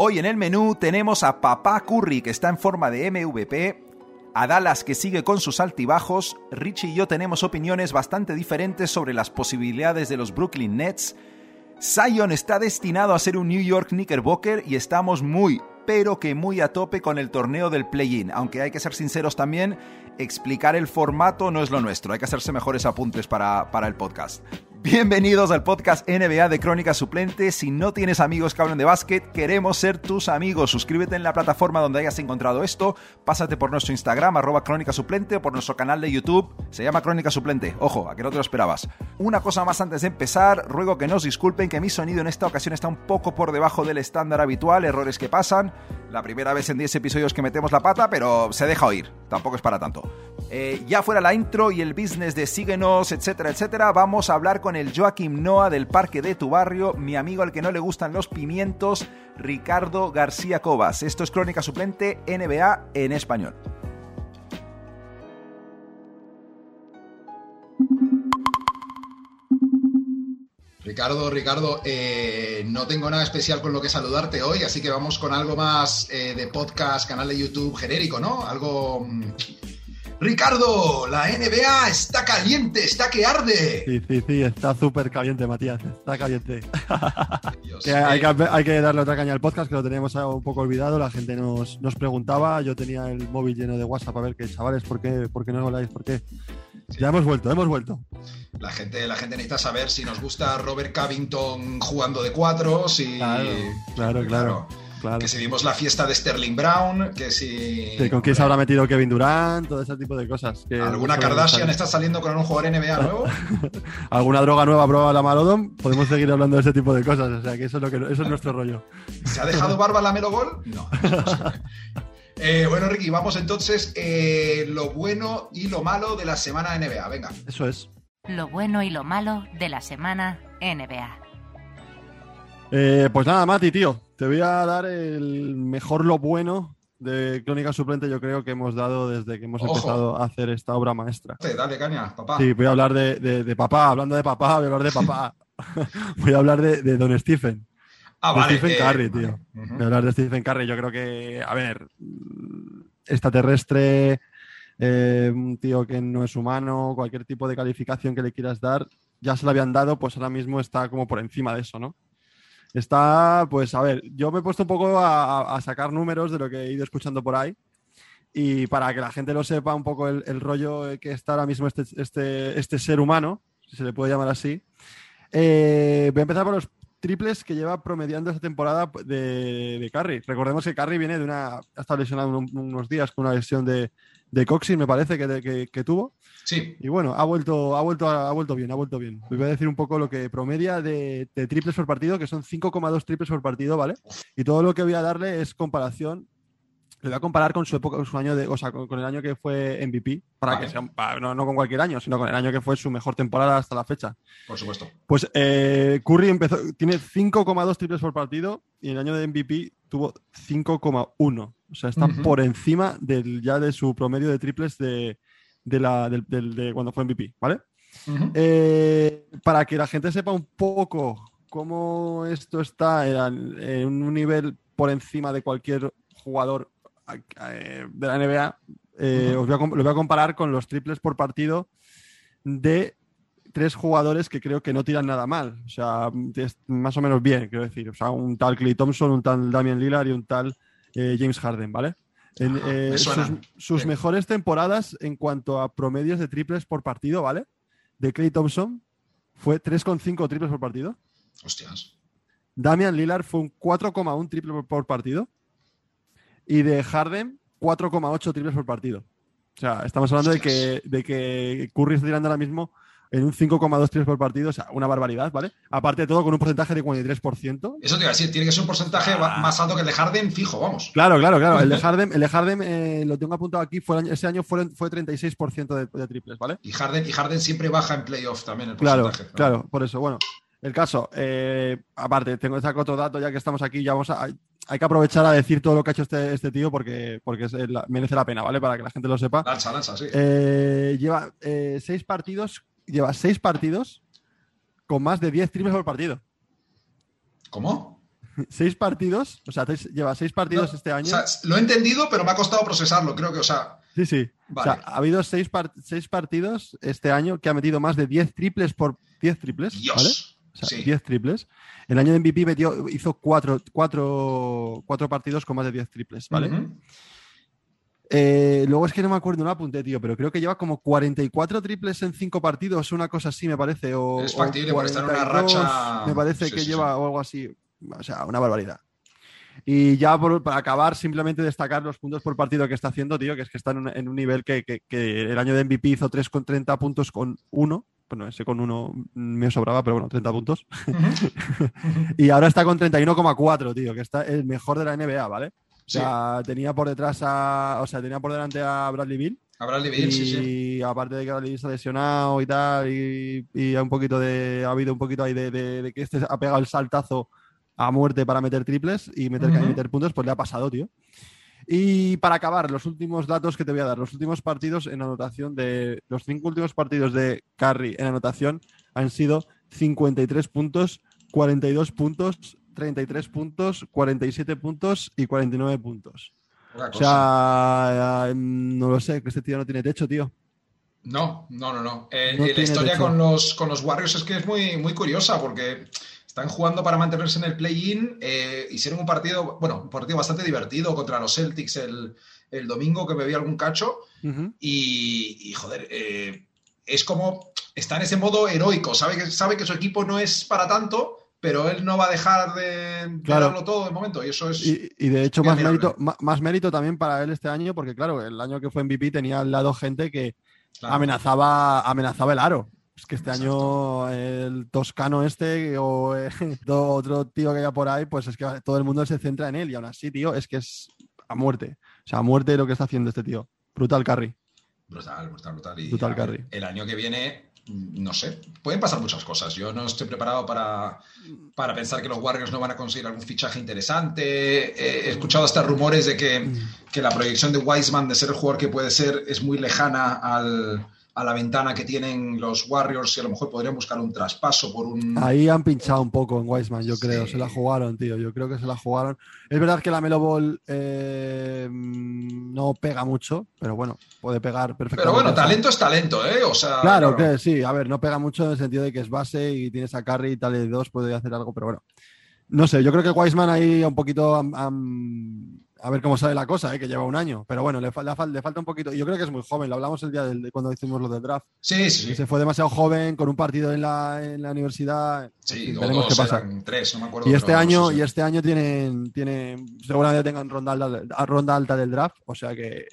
Hoy en el menú tenemos a Papá Curry que está en forma de MVP, a Dallas que sigue con sus altibajos, Richie y yo tenemos opiniones bastante diferentes sobre las posibilidades de los Brooklyn Nets, Zion está destinado a ser un New York Knickerbocker y estamos muy, pero que muy a tope con el torneo del play-in, aunque hay que ser sinceros también, explicar el formato no es lo nuestro, hay que hacerse mejores apuntes para, para el podcast. Bienvenidos al podcast NBA de Crónica Suplente. Si no tienes amigos que hablen de básquet, queremos ser tus amigos. Suscríbete en la plataforma donde hayas encontrado esto. Pásate por nuestro Instagram, arroba Crónica Suplente, o por nuestro canal de YouTube. Se llama Crónica Suplente. Ojo, a que no te lo esperabas. Una cosa más antes de empezar, ruego que nos disculpen que mi sonido en esta ocasión está un poco por debajo del estándar habitual, errores que pasan. La primera vez en 10 episodios que metemos la pata, pero se deja oír. Tampoco es para tanto. Eh, ya fuera la intro y el business de síguenos, etcétera, etcétera, vamos a hablar con el Joaquim Noah del Parque de tu Barrio, mi amigo al que no le gustan los pimientos, Ricardo García Cobas. Esto es Crónica Suplente NBA en español. Ricardo, Ricardo, eh, no tengo nada especial con lo que saludarte hoy, así que vamos con algo más eh, de podcast, canal de YouTube genérico, ¿no? Algo mm, Ricardo, la NBA está caliente, está que arde. Sí, sí, sí, está súper caliente, Matías, está caliente. hay, que, darle otra caña al podcast, que lo teníamos un poco olvidado, la gente nos, preguntaba, yo tenía el móvil lleno de WhatsApp a ver qué, chavales, ¿por qué, por qué no habláis? ¿Por qué? Ya hemos vuelto, hemos vuelto. La gente, la gente necesita saber si nos gusta Robert Covington jugando de cuatro, si... claro. claro. Que si vimos la fiesta de Sterling Brown, que si. con quién se habrá metido Kevin Durant, todo ese tipo de cosas. ¿Alguna Kardashian está saliendo con un jugador NBA nuevo? ¿Alguna droga nueva probada la Malodon? Podemos seguir hablando de ese tipo de cosas. O sea, que eso es, lo que, eso es nuestro rollo. ¿Se ha dejado barba la Melo Gol? No. Eh, bueno, Ricky, vamos entonces. Eh, lo bueno y lo malo de la semana NBA. Venga. Eso es. Lo bueno y lo malo de la semana NBA. Eh, pues nada, Mati, tío. Te voy a dar el mejor lo bueno de Crónica Suplente, yo creo que hemos dado desde que hemos empezado a hacer esta obra maestra. Dale, caña, papá. Sí, voy a hablar de, papá, hablando de papá, voy a hablar de papá. voy a hablar de, Don Stephen. Ah, vale. Stephen eh, Curry, tío. Voy a hablar de Stephen Curry. Yo creo que, a ver, extraterrestre, eh, un tío que no es humano, cualquier tipo de calificación que le quieras dar, ya se lo habían dado, pues ahora mismo está como por encima de eso, ¿no? Está, pues a ver, yo me he puesto un poco a, sacar números de lo que he ido escuchando por ahí. Y para que la gente lo sepa un poco el, rollo que está ahora mismo este, este, este, ser humano, si se le puede llamar así. Eh, voy a empezar por los triples que lleva promediando esta temporada de, de. Recordemos que Curry viene de una. ha estado lesionado unos días con una lesión de, de Coxy, me parece que, que, tuvo. Sí. Y bueno, ha vuelto, ha vuelto, ha vuelto bien, ha vuelto bien. voy a decir un poco lo que promedia de, triples por partido, que son 5,2 triples por partido, ¿vale? Y todo lo que voy a darle es comparación. Le voy a comparar con su época, con su año de, o sea, con, el año que fue MVP, para que sea, no, no, con cualquier año, sino con el año que fue su mejor temporada hasta la fecha. Por supuesto. Pues eh, Curry empezó, tiene 5,2 triples por partido y en el año de MVP tuvo 5,1. O sea, está por encima del, ya de su promedio de triples de, la, de cuando fue MVP, ¿vale? Eh, para que la gente sepa un poco cómo esto está en, un nivel por encima de cualquier jugador de la NBA, eh, os voy a, lo voy a comparar con los triples por partido de tres jugadores que creo que no tiran nada mal. O sea, es más o menos bien, quiero decir. O sea, un tal Clay Thompson, un tal Damian Lillard y un tal eh, James Harden, ¿vale? En, eh, sus, mejores temporadas en cuanto a promedios de triples por partido, ¿vale? De Clay Thompson fue 3,5 triples por partido. Hostias. Damian Lillard fue un 4,1 triple por, partido. Y de Harden, 4,8 triples por partido. O sea, estamos hablando de que, de que Curry está tirando ahora mismo en un 5,2 tiros por partido, o sea, una barbaridad, ¿vale? Aparte de todo, con un porcentaje de 43%. Eso te iba a decir, tiene que ser un porcentaje ah. más alto que el de Harden, fijo, vamos. Claro, claro, claro. El de Harden, el de Harden eh, lo tengo apuntado aquí, fue ese año fue, fue 36% de, triples, ¿vale? Y Harden, y Harden siempre baja en playoff también el porcentaje. Claro, claro, por eso, bueno. El caso, eh, aparte, tengo saco otro dato, ya que estamos aquí, ya vamos a, hay que aprovechar a decir todo lo que ha hecho este, este tío porque, porque merece la pena, ¿vale? Para que la gente lo sepa. Lanza, lanza, sí. Eh, lleva seis partidos lleva seis partidos con más de 10 triples por partido. ¿Cómo? seis partidos, o sea, lleva seis partidos este año. O sea, lo he entendido, pero me ha costado procesarlo, creo que, o sea. Sí, sí. O sea, ha habido seis, seis, partidos este año que ha metido más de 10 triples por 10 triples. Dios. ¿vale? O sea, 10 triples. El año de MVP metió, hizo cuatro, cuatro, cuatro partidos con más de 10 triples, ¿vale? Eh, luego es que no me acuerdo, no apunté, tío, pero creo que lleva como 44 triples en 5 partidos, una cosa así, me parece. O, es factible por estar en una racha. Me parece que lleva o algo así. O sea, una barbaridad. Y ya para acabar, simplemente destacar los puntos por partido que está haciendo, tío, que es que está en un, nivel que, el año de MVP hizo 3 con 30 puntos con 1. Bueno, ese con 1 me sobraba, pero bueno, 30 puntos. y ahora está con 31,4, tío, que está el mejor de la NBA, ¿vale? O sea, tenía por detrás a. O sea, tenía por delante a Bradley Bill. A Bradley Bill, sí, sí. Y aparte de que Bradley Bill se ha lesionado y tal, y, y un poquito de. Ha habido un poquito ahí de, que este ha pegado el saltazo a muerte para meter triples y meter, meter puntos, pues le ha pasado, tío. Y para acabar, los últimos datos que te voy a dar, los últimos partidos en anotación de. Los cinco últimos partidos de Curry en anotación han sido 53 puntos, 42 puntos, 33 puntos, 47 puntos y 49 puntos. O sea, no lo sé, que este tío no tiene techo, tío. No, no, no, no. Eh, eh, la historia con los, con los Warriors es que es muy, muy curiosa porque están jugando para mantenerse en el play-in. Eh, hicieron un partido, bueno, un partido bastante divertido contra los Celtics el, domingo que me vi algún cacho. y, joder, es como está en ese modo heroico. Sabe que, sabe que su equipo no es para tanto pero él no va a dejar de, darlo todo de momento y eso es... Y, de hecho más mérito, más, mérito también para él este año porque claro, el año que fue MVP tenía al lado gente que amenazaba, amenazaba el aro. Es que este año el toscano este o otro tío que haya por ahí, pues es que todo el mundo se centra en él y aún así, tío, es que es a muerte. O sea, a muerte lo que está haciendo este tío. Brutal carry. Brutal, brutal, brutal. Y brutal carry. El año que viene no sé, pueden pasar muchas cosas. Yo no estoy preparado para, para pensar que los Warriors no van a conseguir algún fichaje interesante. He escuchado hasta rumores de que, que la proyección de Wiseman de ser el jugador que puede ser es muy lejana al, a la ventana que tienen los Warriors y a lo mejor podrían buscar un traspaso por un... Ahí han pinchado un poco en Wiseman, yo creo. Se la jugaron, tío. Yo creo que se la jugaron. Es verdad que la Melo Ball eh, no pega mucho, pero bueno, puede pegar perfectamente. Pero bueno, talento es talento, ¿eh? O sea, claro, que sí. A ver, no pega mucho en el sentido de que es base y tienes a Carry y tal y dos, puede hacer algo, pero bueno. No sé, yo creo que Wiseman ahí un poquito a ver cómo sale la cosa, ¿eh? que lleva un año. Pero bueno, le, le, falta un poquito. Yo creo que es muy joven, lo hablamos el día de cuando hicimos lo del draft. Sí, sí. Se fue demasiado joven con un partido en la, en la universidad. Sí, veremos qué pasa. Tres, no me acuerdo. Y este año, y este año tienen, tienen seguramente tengan ronda alta, ronda alta del draft, o sea que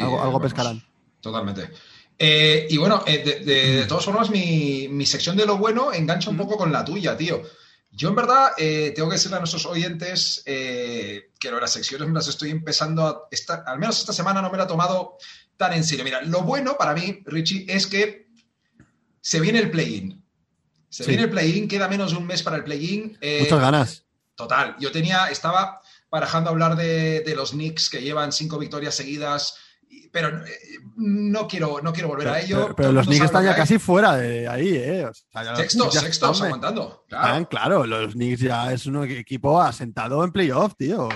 algo, pescarán. Totalmente. Eh, y bueno, eh, de, todas formas, mi, mi, sección de lo bueno engancha un poco con la tuya, tío. Yo en verdad eh, tengo que decirle a nuestros oyentes eh, que las secciones me las estoy empezando a... Estar, al menos esta semana no me la he tomado tan en serio. Mira, lo bueno para mí, Richie, es que se viene el play-in. Se viene el play-in, queda menos de un mes para el play-in. Eh, Muchas ganas. Total. Yo tenía, estaba barajando hablar de, de los Knicks que llevan cinco victorias seguidas pero eh, no quiero, no quiero volver a ello. Pero, los Knicks están ya casi fuera de ahí, ¿eh? sexto, sexto, aguantando. Claro. claro, los Knicks ya es un equipo asentado en playoff, tío.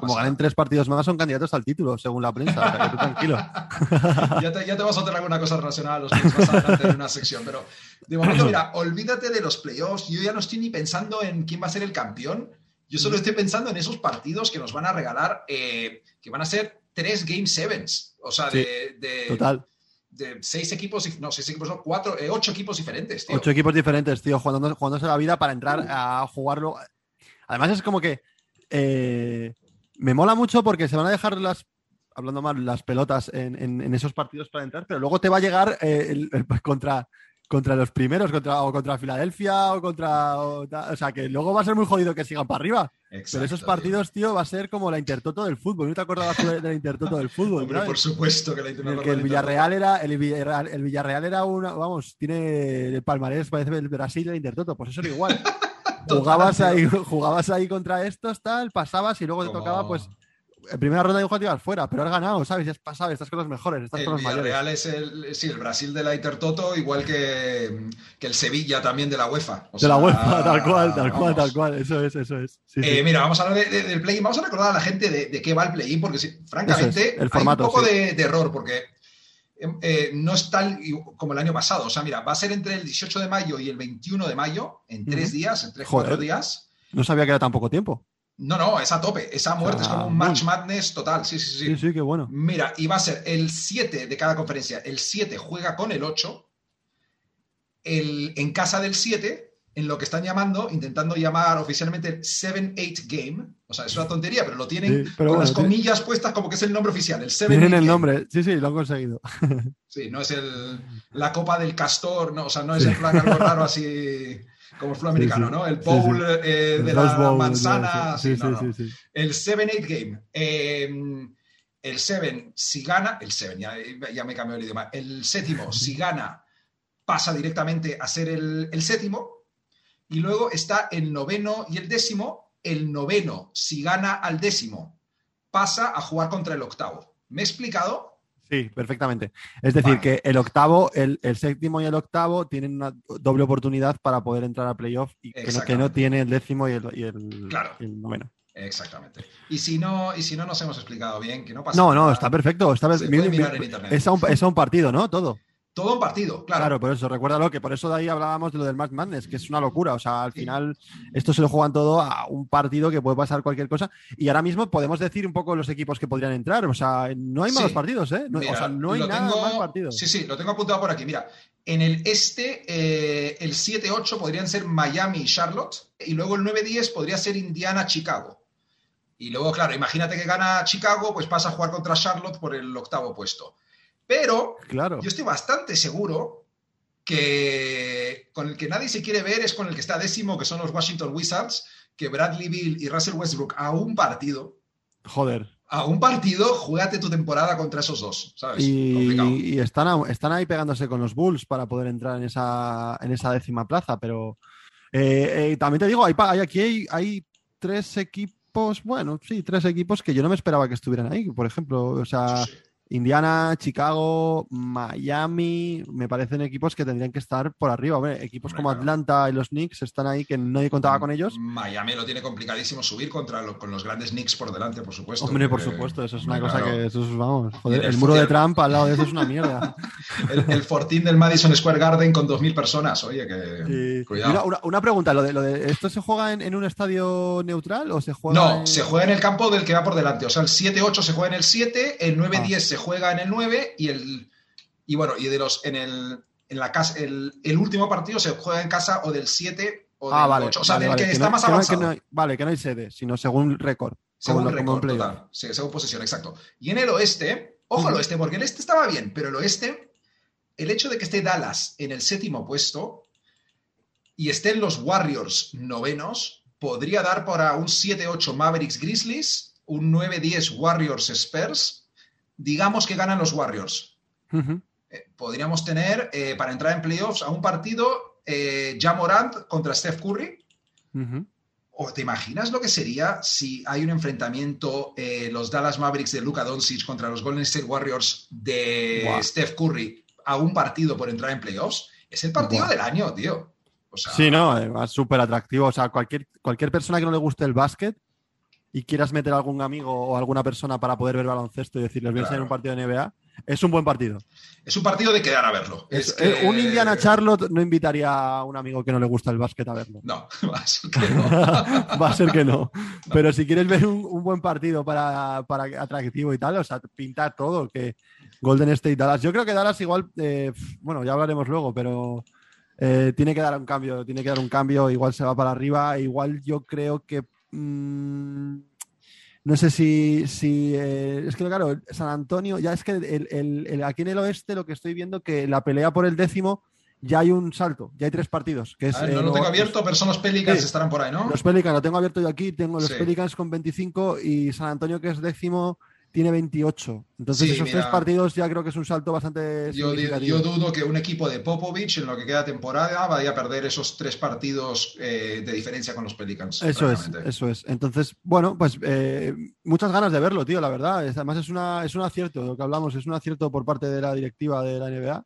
como ganen tres partidos más, son candidatos al título, según la prensa. tranquilo. ya, te, ya, te, vas a hacer alguna cosa relacionada a los Knicks más adelante en una sección, pero de momento, mira, olvídate de los playoffs. Yo ya no estoy ni pensando en quién va a ser el campeón. Yo solo estoy pensando en esos partidos que nos van a regalar, eh, que van a ser tres Game Sevens. O sea, de, total. de seis equipos, no, seis equipos, no, cuatro, eh, ocho equipos diferentes, tío. Ocho equipos diferentes, tío, jugando, jugándose la vida para entrar a jugarlo. Además, es como que eh, me mola mucho porque se van a dejar las. Hablando mal, las pelotas en, esos partidos para entrar, pero luego te va a llegar el, contra, contra los primeros, contra, o contra Filadelfia, o contra. O, sea, que luego va a ser muy jodido que sigan para arriba. Pero esos partidos, tío, va a ser como la Intertoto del fútbol. ¿No te acordabas de la Intertoto del fútbol? por supuesto que la Intertoto. el Villarreal era, el Villarreal, el Villarreal era una, vamos, tiene el palmarés, parece el Brasil de Intertoto, pues eso era igual. jugabas ahí, jugabas ahí contra estos, tal, pasabas y luego te tocaba, pues, en primera ronda de un fuera, pero has ganado, ¿sabes? Ya has pasado, estás con los mejores, estás el con los mayores. Real es el, sí, el Brasil de la Intertoto, igual que, que, el Sevilla también de la UEFA. de la UEFA, tal cual, tal cual, tal cual, eso es, eso es. eh, Mira, vamos a hablar del play-in, vamos a recordar a la gente de, qué va el play-in, porque francamente el formato, hay un poco de, error, porque eh, no es tal como el año pasado. O sea, mira, va a ser entre el 18 de mayo y el 21 de mayo, en tres días, en tres, cuatro días. No sabía que era tan poco tiempo. No, no, es a tope. Esa muerte es como un match madness total. Sí, sí, sí. Sí, sí, qué bueno. Mira, y va a ser el 7 de cada conferencia. El 7 juega con el 8. El, en casa del 7, en lo que están llamando, intentando llamar oficialmente el 7-8 Game. O sea, es una tontería, pero lo tienen con las comillas puestas como que es el nombre oficial. El 7 Tienen el nombre, sí, sí, lo han conseguido. Sí, no es el, la copa del castor, no, o sea, no es el plan algo raro así como el fútbol americano, ¿no? El bowl eh, de la manzana. El 7-8 game. Em, el 7, si gana, el 7, ya, me cambió el idioma. El séptimo, si gana, pasa directamente a ser el, el séptimo. Y luego está el noveno y el décimo. El noveno, si gana al décimo, pasa a jugar contra el octavo. ¿Me he explicado? Sí, perfectamente. Es decir, que el octavo, el, séptimo y el octavo tienen una doble oportunidad para poder entrar a playoff y que no, tiene el décimo y el, y noveno. Exactamente. Y si no, y si no nos hemos explicado bien, que no pasa No, no, está perfecto. Está Es, un, es un partido, ¿no? Todo. Todo un partido, claro. Claro, por eso, recuérdalo, que por eso de ahí hablábamos de lo del Match Madness, que es una locura. O sea, al final, esto se lo juegan todo a un partido que puede pasar cualquier cosa. Y ahora mismo podemos decir un poco los equipos que podrían entrar. O sea, no hay malos partidos, ¿eh? No, o sea, no hay nada más partidos. Sí, sí, lo tengo apuntado por aquí. Mira, en el este, eh, el 7-8 podrían ser Miami y Charlotte. Y luego el 9-10 podría ser Indiana-Chicago. Y luego, claro, imagínate que gana Chicago, pues pasa a jugar contra Charlotte por el octavo puesto. Pero claro. yo estoy bastante seguro que con el que nadie se quiere ver es con el que está décimo, que son los Washington Wizards, que Bradley Bill y Russell Westbrook a un partido. Joder. A un partido, juégate tu temporada contra esos dos, ¿sabes? Y, están, están, ahí pegándose con los Bulls para poder entrar en esa, en esa décima plaza, pero eh, eh, también te digo, hay, aquí hay, tres equipos, bueno, sí, tres equipos que yo no me esperaba que estuvieran ahí, por ejemplo, o sea... Indiana, Chicago, Miami, me parecen equipos que tendrían que estar por arriba. equipos como Atlanta y los Knicks están ahí que nadie contaba con ellos. Miami lo tiene complicadísimo subir contra con los grandes Knicks por delante, por supuesto. Hombre, por supuesto, eso es una cosa que vamos, el, muro de Trump al lado de eso es una mierda. el, fortín del Madison Square Garden con 2.000 personas, oye, que cuidado. una, pregunta, ¿lo de, lo de, ¿esto se juega en, un estadio neutral o se juega No, se juega en el campo del que va por delante, o sea, el 7-8 se juega en el 7, el 9-10 ah. se juega en el 9 y el y bueno, y de los en el en la casa el, último partido se juega en casa o del 7 o del ah, 8, o sea, del que, está más avanzado. vale, que no hay sede, sino según récord. Según récord, total. según posesión, exacto. Y en el oeste, ojo al oeste, porque el este estaba bien, pero el oeste, el hecho de que esté Dallas en el séptimo puesto y estén los Warriors novenos, podría dar para un 7-8 Mavericks Grizzlies, un 9-10 Warriors Spurs digamos que ganan los Warriors. Eh, podríamos tener, eh, para entrar en playoffs, a un partido eh, Jamorant contra Steph Curry. ¿O te imaginas lo que sería si hay un enfrentamiento eh, los Dallas Mavericks de Luka Doncic contra los Golden State Warriors de Steph Curry a un partido por entrar en playoffs? Es el partido del año, tío. sí, no, es súper atractivo. O sea, cualquier, cualquier persona que no le guste el básquet y quieras meter a algún amigo o alguna persona para poder ver baloncesto y decirles, voy a un partido de NBA, es un buen partido. Es un partido de quedar a verlo. Es Un Indiana Charlotte no invitaría a un amigo que no le gusta el básquet a verlo. No, va a ser que no. va a ser que no. Pero si quieres ver un, buen partido para, para, atractivo y tal, o sea, pintar todo, que Golden State Dallas. Yo creo que Dallas igual, eh, bueno, ya hablaremos luego, pero eh, tiene que dar un cambio, tiene que dar un cambio, igual se va para arriba, igual yo creo que Mm, no sé si, si eh, es que claro, San Antonio, ya es que el, aquí en el oeste lo que estoy viendo que la pelea por el décimo ya hay un salto, ya hay tres partidos. Que es, no lo tengo abierto, pero son los Pelicans, estarán por ahí, ¿no? Los Pelicans, lo tengo abierto yo aquí, tengo los Pelicans con 25 y San Antonio que es décimo tiene 28. Entonces, Sí, esos mira. tres partidos ya creo que es un salto bastante Yo, dudo que un equipo de Popovich en lo que queda temporada vaya a perder esos tres partidos eh, de diferencia con los Pelicans. Eso es, eso es. Entonces, bueno, pues eh, muchas ganas de verlo, tío, la verdad. Además, es, una, es un acierto, lo que hablamos, es un acierto por parte de la directiva de la NBA.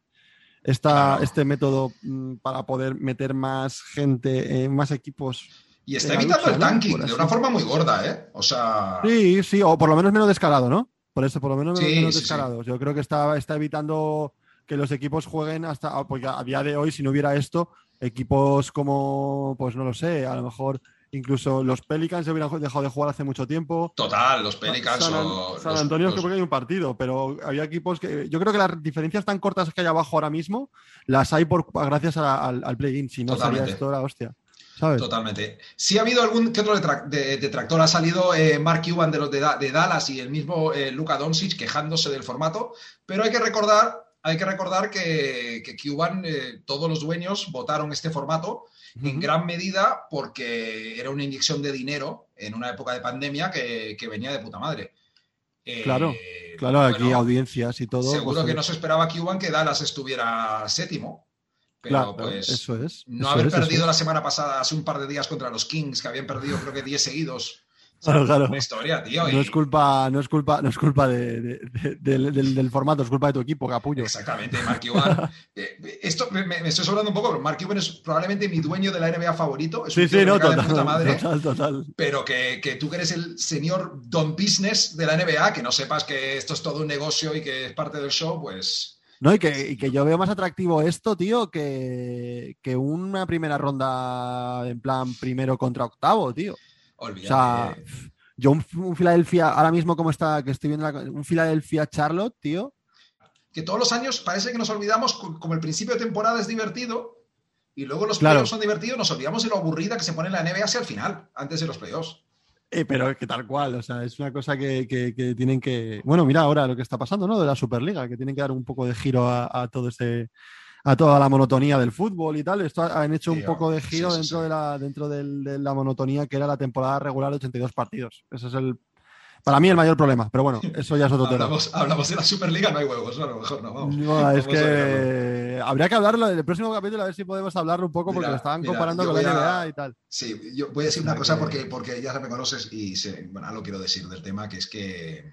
Esta, Claro. Este método mm, para poder meter más gente, eh, más equipos. Y está evitando el tanking de una forma muy gorda, ¿eh? O sea, Sí, sí, o por lo menos menos descarado, ¿no? Por eso, por lo menos Sí, menos sí, sí. descarados. Yo creo que está, está evitando que los equipos jueguen hasta. Porque a día de hoy, si no hubiera esto, equipos como, pues no lo sé, a lo mejor incluso los Pelicans se hubieran dejado de jugar hace mucho tiempo. total, los Pelicans San, An- o San Antonio los- creo que hay un partido, pero había equipos que. Yo creo que las diferencias tan cortas que hay abajo ahora mismo las hay por gracias a- al, al play-in. Si no sería Totalmente. esto la hostia. ¿Sabes? Totalmente. Sí ha habido algún que otro detra- de- detractor. Ha salido eh, Mark Cuban de los de, Da- de Dallas y el mismo eh, Luka Doncic quejándose del formato, pero hay que recordar, hay que recordar que, que Cuban, eh, todos los dueños votaron este formato en gran medida porque era una inyección de dinero en una época de pandemia que, que venía de puta madre. Eh, Claro, Claro, aquí audiencias y todo. Seguro pues, que no se esperaba Cuban que Dallas estuviera séptimo. Pero claro, pues eso es. no eso haber es, perdido es. la semana pasada, hace un par de días contra los Kings, que habían perdido creo que 10 seguidos. Claro, claro. Una historia, tío. No es culpa, no es culpa, no es culpa de- de- de- del, formato, es culpa de tu equipo, capullo. Exactamente, Mark Cuban. Eh, esto me, estoy sobrando un poco, pero Mark Cuban es probablemente mi dueño de la NBA favorito. Es Sí, sí, no, total, puta madre. total, total. Pero que, que tú que eres el señor Don Business de la NBA, que no sepas que esto es todo un negocio y que es parte del show, pues No, y que, y que yo veo más atractivo esto, tío, que, que una primera ronda en plan primero contra octavo, tío. O olvídate. sea, yo un, un Filadelfia, ahora mismo como está, que estoy viendo la- un Filadelfia Charlotte, tío. que todos los años parece que nos olvidamos, co- como el principio de temporada es divertido, y luego los Claro. playoffs son divertidos, nos olvidamos de lo aburrida que se pone la NBA hacia el final, antes de los playoffs. Eh, pero es que tal cual, o sea, es una cosa que, que- que tienen que. Bueno, mira ahora lo que está pasando, ¿no? De la Superliga, que tienen que dar un poco de giro a, a todo este. a toda la monotonía del fútbol y tal. Esto ha- han hecho un poco de giro sí, dentro de la, dentro de la monotonía que era la temporada regular de 82 partidos. Ese es el. Para mí el mayor problema, pero bueno, eso ya es otro tema. Hablamos, de la Superliga, no hay huevos, no, a lo mejor no, vamos. No, es Vamos que habría que hablarlo en el próximo capítulo, a ver si podemos hablarlo un poco, porque Mira, lo estaban mira, comparando con la a- NBA y tal. Sí, yo voy a decir una cosa que- porque, porque ya me conoces y sé, bueno, lo quiero decir del tema, que es que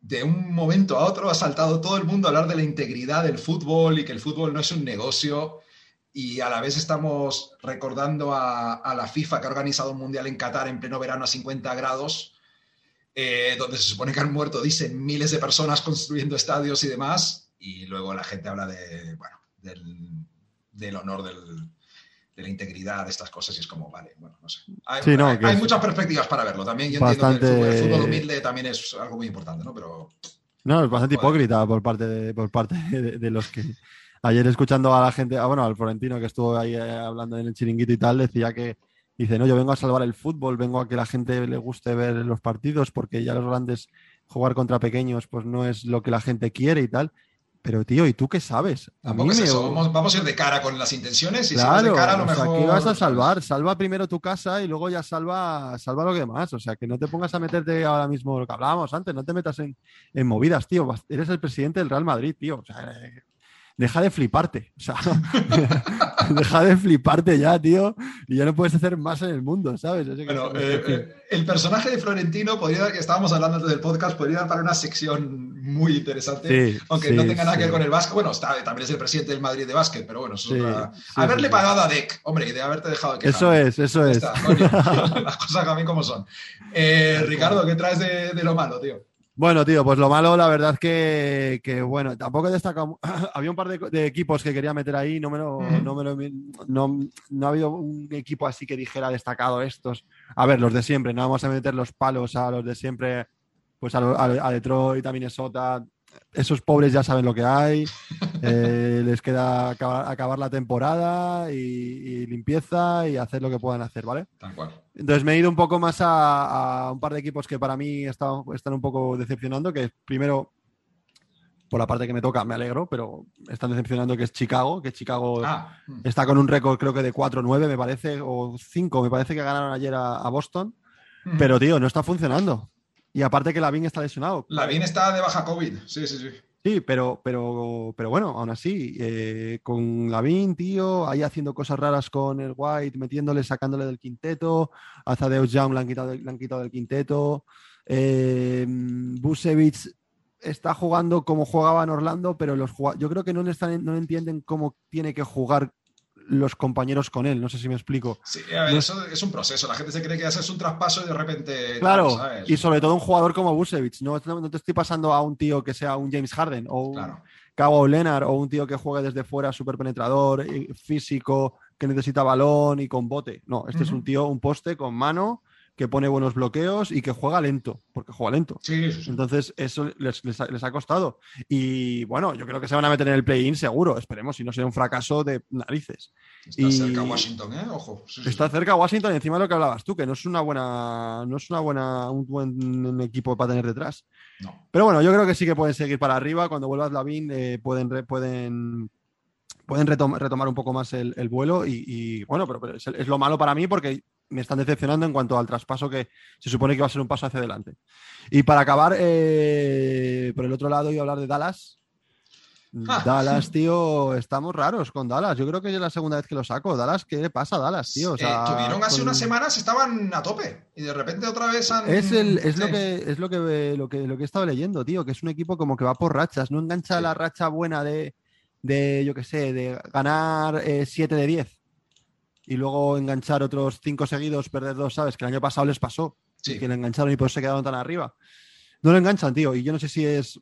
de un momento a otro ha saltado todo el mundo a hablar de la integridad del fútbol y que el fútbol no es un negocio y a la vez estamos recordando a, a la FIFA que ha organizado un mundial en Qatar en pleno verano a 50 grados, eh, donde se supone que han muerto, dicen, miles de personas construyendo estadios y demás, y luego la gente habla de, bueno, del, del honor del, de la integridad de estas cosas y es como, vale, bueno, no sé. Hay, Sí, no, hay- que hay es- muchas perspectivas para verlo. También yo entiendo que Bastante- el fútbol, el fútbol humilde también es algo muy importante, ¿no? Pero No, es bastante Joder. hipócrita por parte de, por parte de, de los que ayer escuchando a la gente, ah, bueno, al Florentino que estuvo ahí eh, hablando en el chiringuito y tal, decía que dice, no, yo vengo a salvar el fútbol, vengo a que la gente le guste ver los partidos, porque ya los grandes jugar contra pequeños, pues no es lo que la gente quiere y tal. Pero tío, ¿y tú qué sabes? A tampoco mí es me- eso. Vamos, vamos a ir de cara con las intenciones y si Claro, de cara a lo o sea, mejor. ¿qué vas a salvar? Salva primero tu casa y luego ya salva, salva lo que demás. O sea, que no te pongas a meterte ahora mismo lo que hablábamos antes, no te metas en, en movidas, tío. Eres el presidente del Real Madrid, tío. O sea, eh, deja de fliparte. O sea, deja de fliparte ya, tío. Y ya no puedes hacer más en el mundo, ¿sabes? Eso que- Bueno, en eh, eh, el personaje de Florentino podría, que estábamos hablando antes del podcast, podría dar para una sección muy interesante. Sí, Aunque sí, no tenga nada sí. que ver con el básquet. Bueno, está, también es el presidente del Madrid de básquet, pero bueno, eso es otra- Haberle pagado a Deck, hombre, y de haberte dejado de quejar. Eso es, eso es. está, coño. Las cosas también como son. Eh, Ricardo, ¿qué traes de, de lo malo, tío? Bueno, tío, pues lo malo, la verdad que, que bueno, tampoco he destacado. Había un par de, de equipos que quería meter ahí, no me lo, Ujú. no, me lo- no, no ha habido un equipo así que dijera destacado estos. A ver, los de siempre, no vamos a meter los palos a los de siempre, pues a, a- a Detroit, a Minnesota. Esos pobres ya saben lo que hay. Eh, les queda acabar, acabar la temporada y, y limpieza y hacer lo que puedan hacer, ¿vale? Tal cual. Entonces me he ido un poco más a, a un par de equipos que para mí están, están un poco decepcionando, que primero, por la parte que me toca, me alegro, pero están decepcionando que es Chicago, que Chicago Ah, mm. está con un récord creo que de 4-9, me parece, o 5, me parece que ganaron ayer a, a Boston, Mm. pero tío, no está funcionando. Y aparte que Lavín está lesionado. Lavín está de baja COVID, sí, sí, sí. Sí, pero, pero, pero bueno, aún así, eh, con Lavín, tío, ahí haciendo cosas raras con el White, metiéndole, sacándole del quinteto, a Zadeus Young le han quitado, le han quitado del quinteto, eh, está jugando como jugaba en Orlando, pero los yo creo que no entienden cómo tiene que jugar los compañeros con él. No sé si me explico. Sí, a ver, eso es un proceso. La gente se cree que haces un traspaso y de repente. Claro, y sobre todo un jugador como Busevich. No, no, te estoy pasando a un tío que sea un James Harden o un Cabo Leonard o un tío que juegue desde fuera súper penetrador, físico, que necesita balón y con bote. No, este es un tío, un poste con mano que pone buenos bloqueos y que juega lento, porque juega lento. Entonces, eso les, ha, costado. Y bueno, yo creo que se van a meter en el play-in seguro, esperemos, si no sea un fracaso de narices. Está cerca Washington, ¿eh? Ojo. está cerca Washington, encima de lo que hablabas tú, que no es una buena, no es una buena, un buen equipo para tener detrás. Pero bueno, yo creo que sí que pueden seguir para arriba. Cuando vuelvas Lavin, eh, pueden, pueden pueden retomar un poco más el, vuelo y, bueno, pero, es, lo malo para mí porque me están decepcionando en cuanto al traspaso que se supone que va a ser un paso hacia adelante. Y para acabar, eh, por el otro lado, y hablar de Dallas. Ah. Dallas, tío, estamos raros con Dallas. Yo creo que es la segunda vez que lo saco. Dallas, ¿qué le pasa a Dallas, tío? O sea, eh, tuvieron hace unas semanas, estaban a tope y de repente otra vez han. Es, es, lo, que, es lo, que, lo, que, lo que he estado leyendo, tío, que es un equipo como que va por rachas. No engancha la racha buena de, de yo qué sé, de ganar 7 eh, de 10 y luego enganchar otros cinco seguidos, perder dos, ¿sabes? Que el año pasado les pasó. Que le engancharon y por eso se quedaron tan arriba. No lo enganchan, tío. Y yo no sé si es.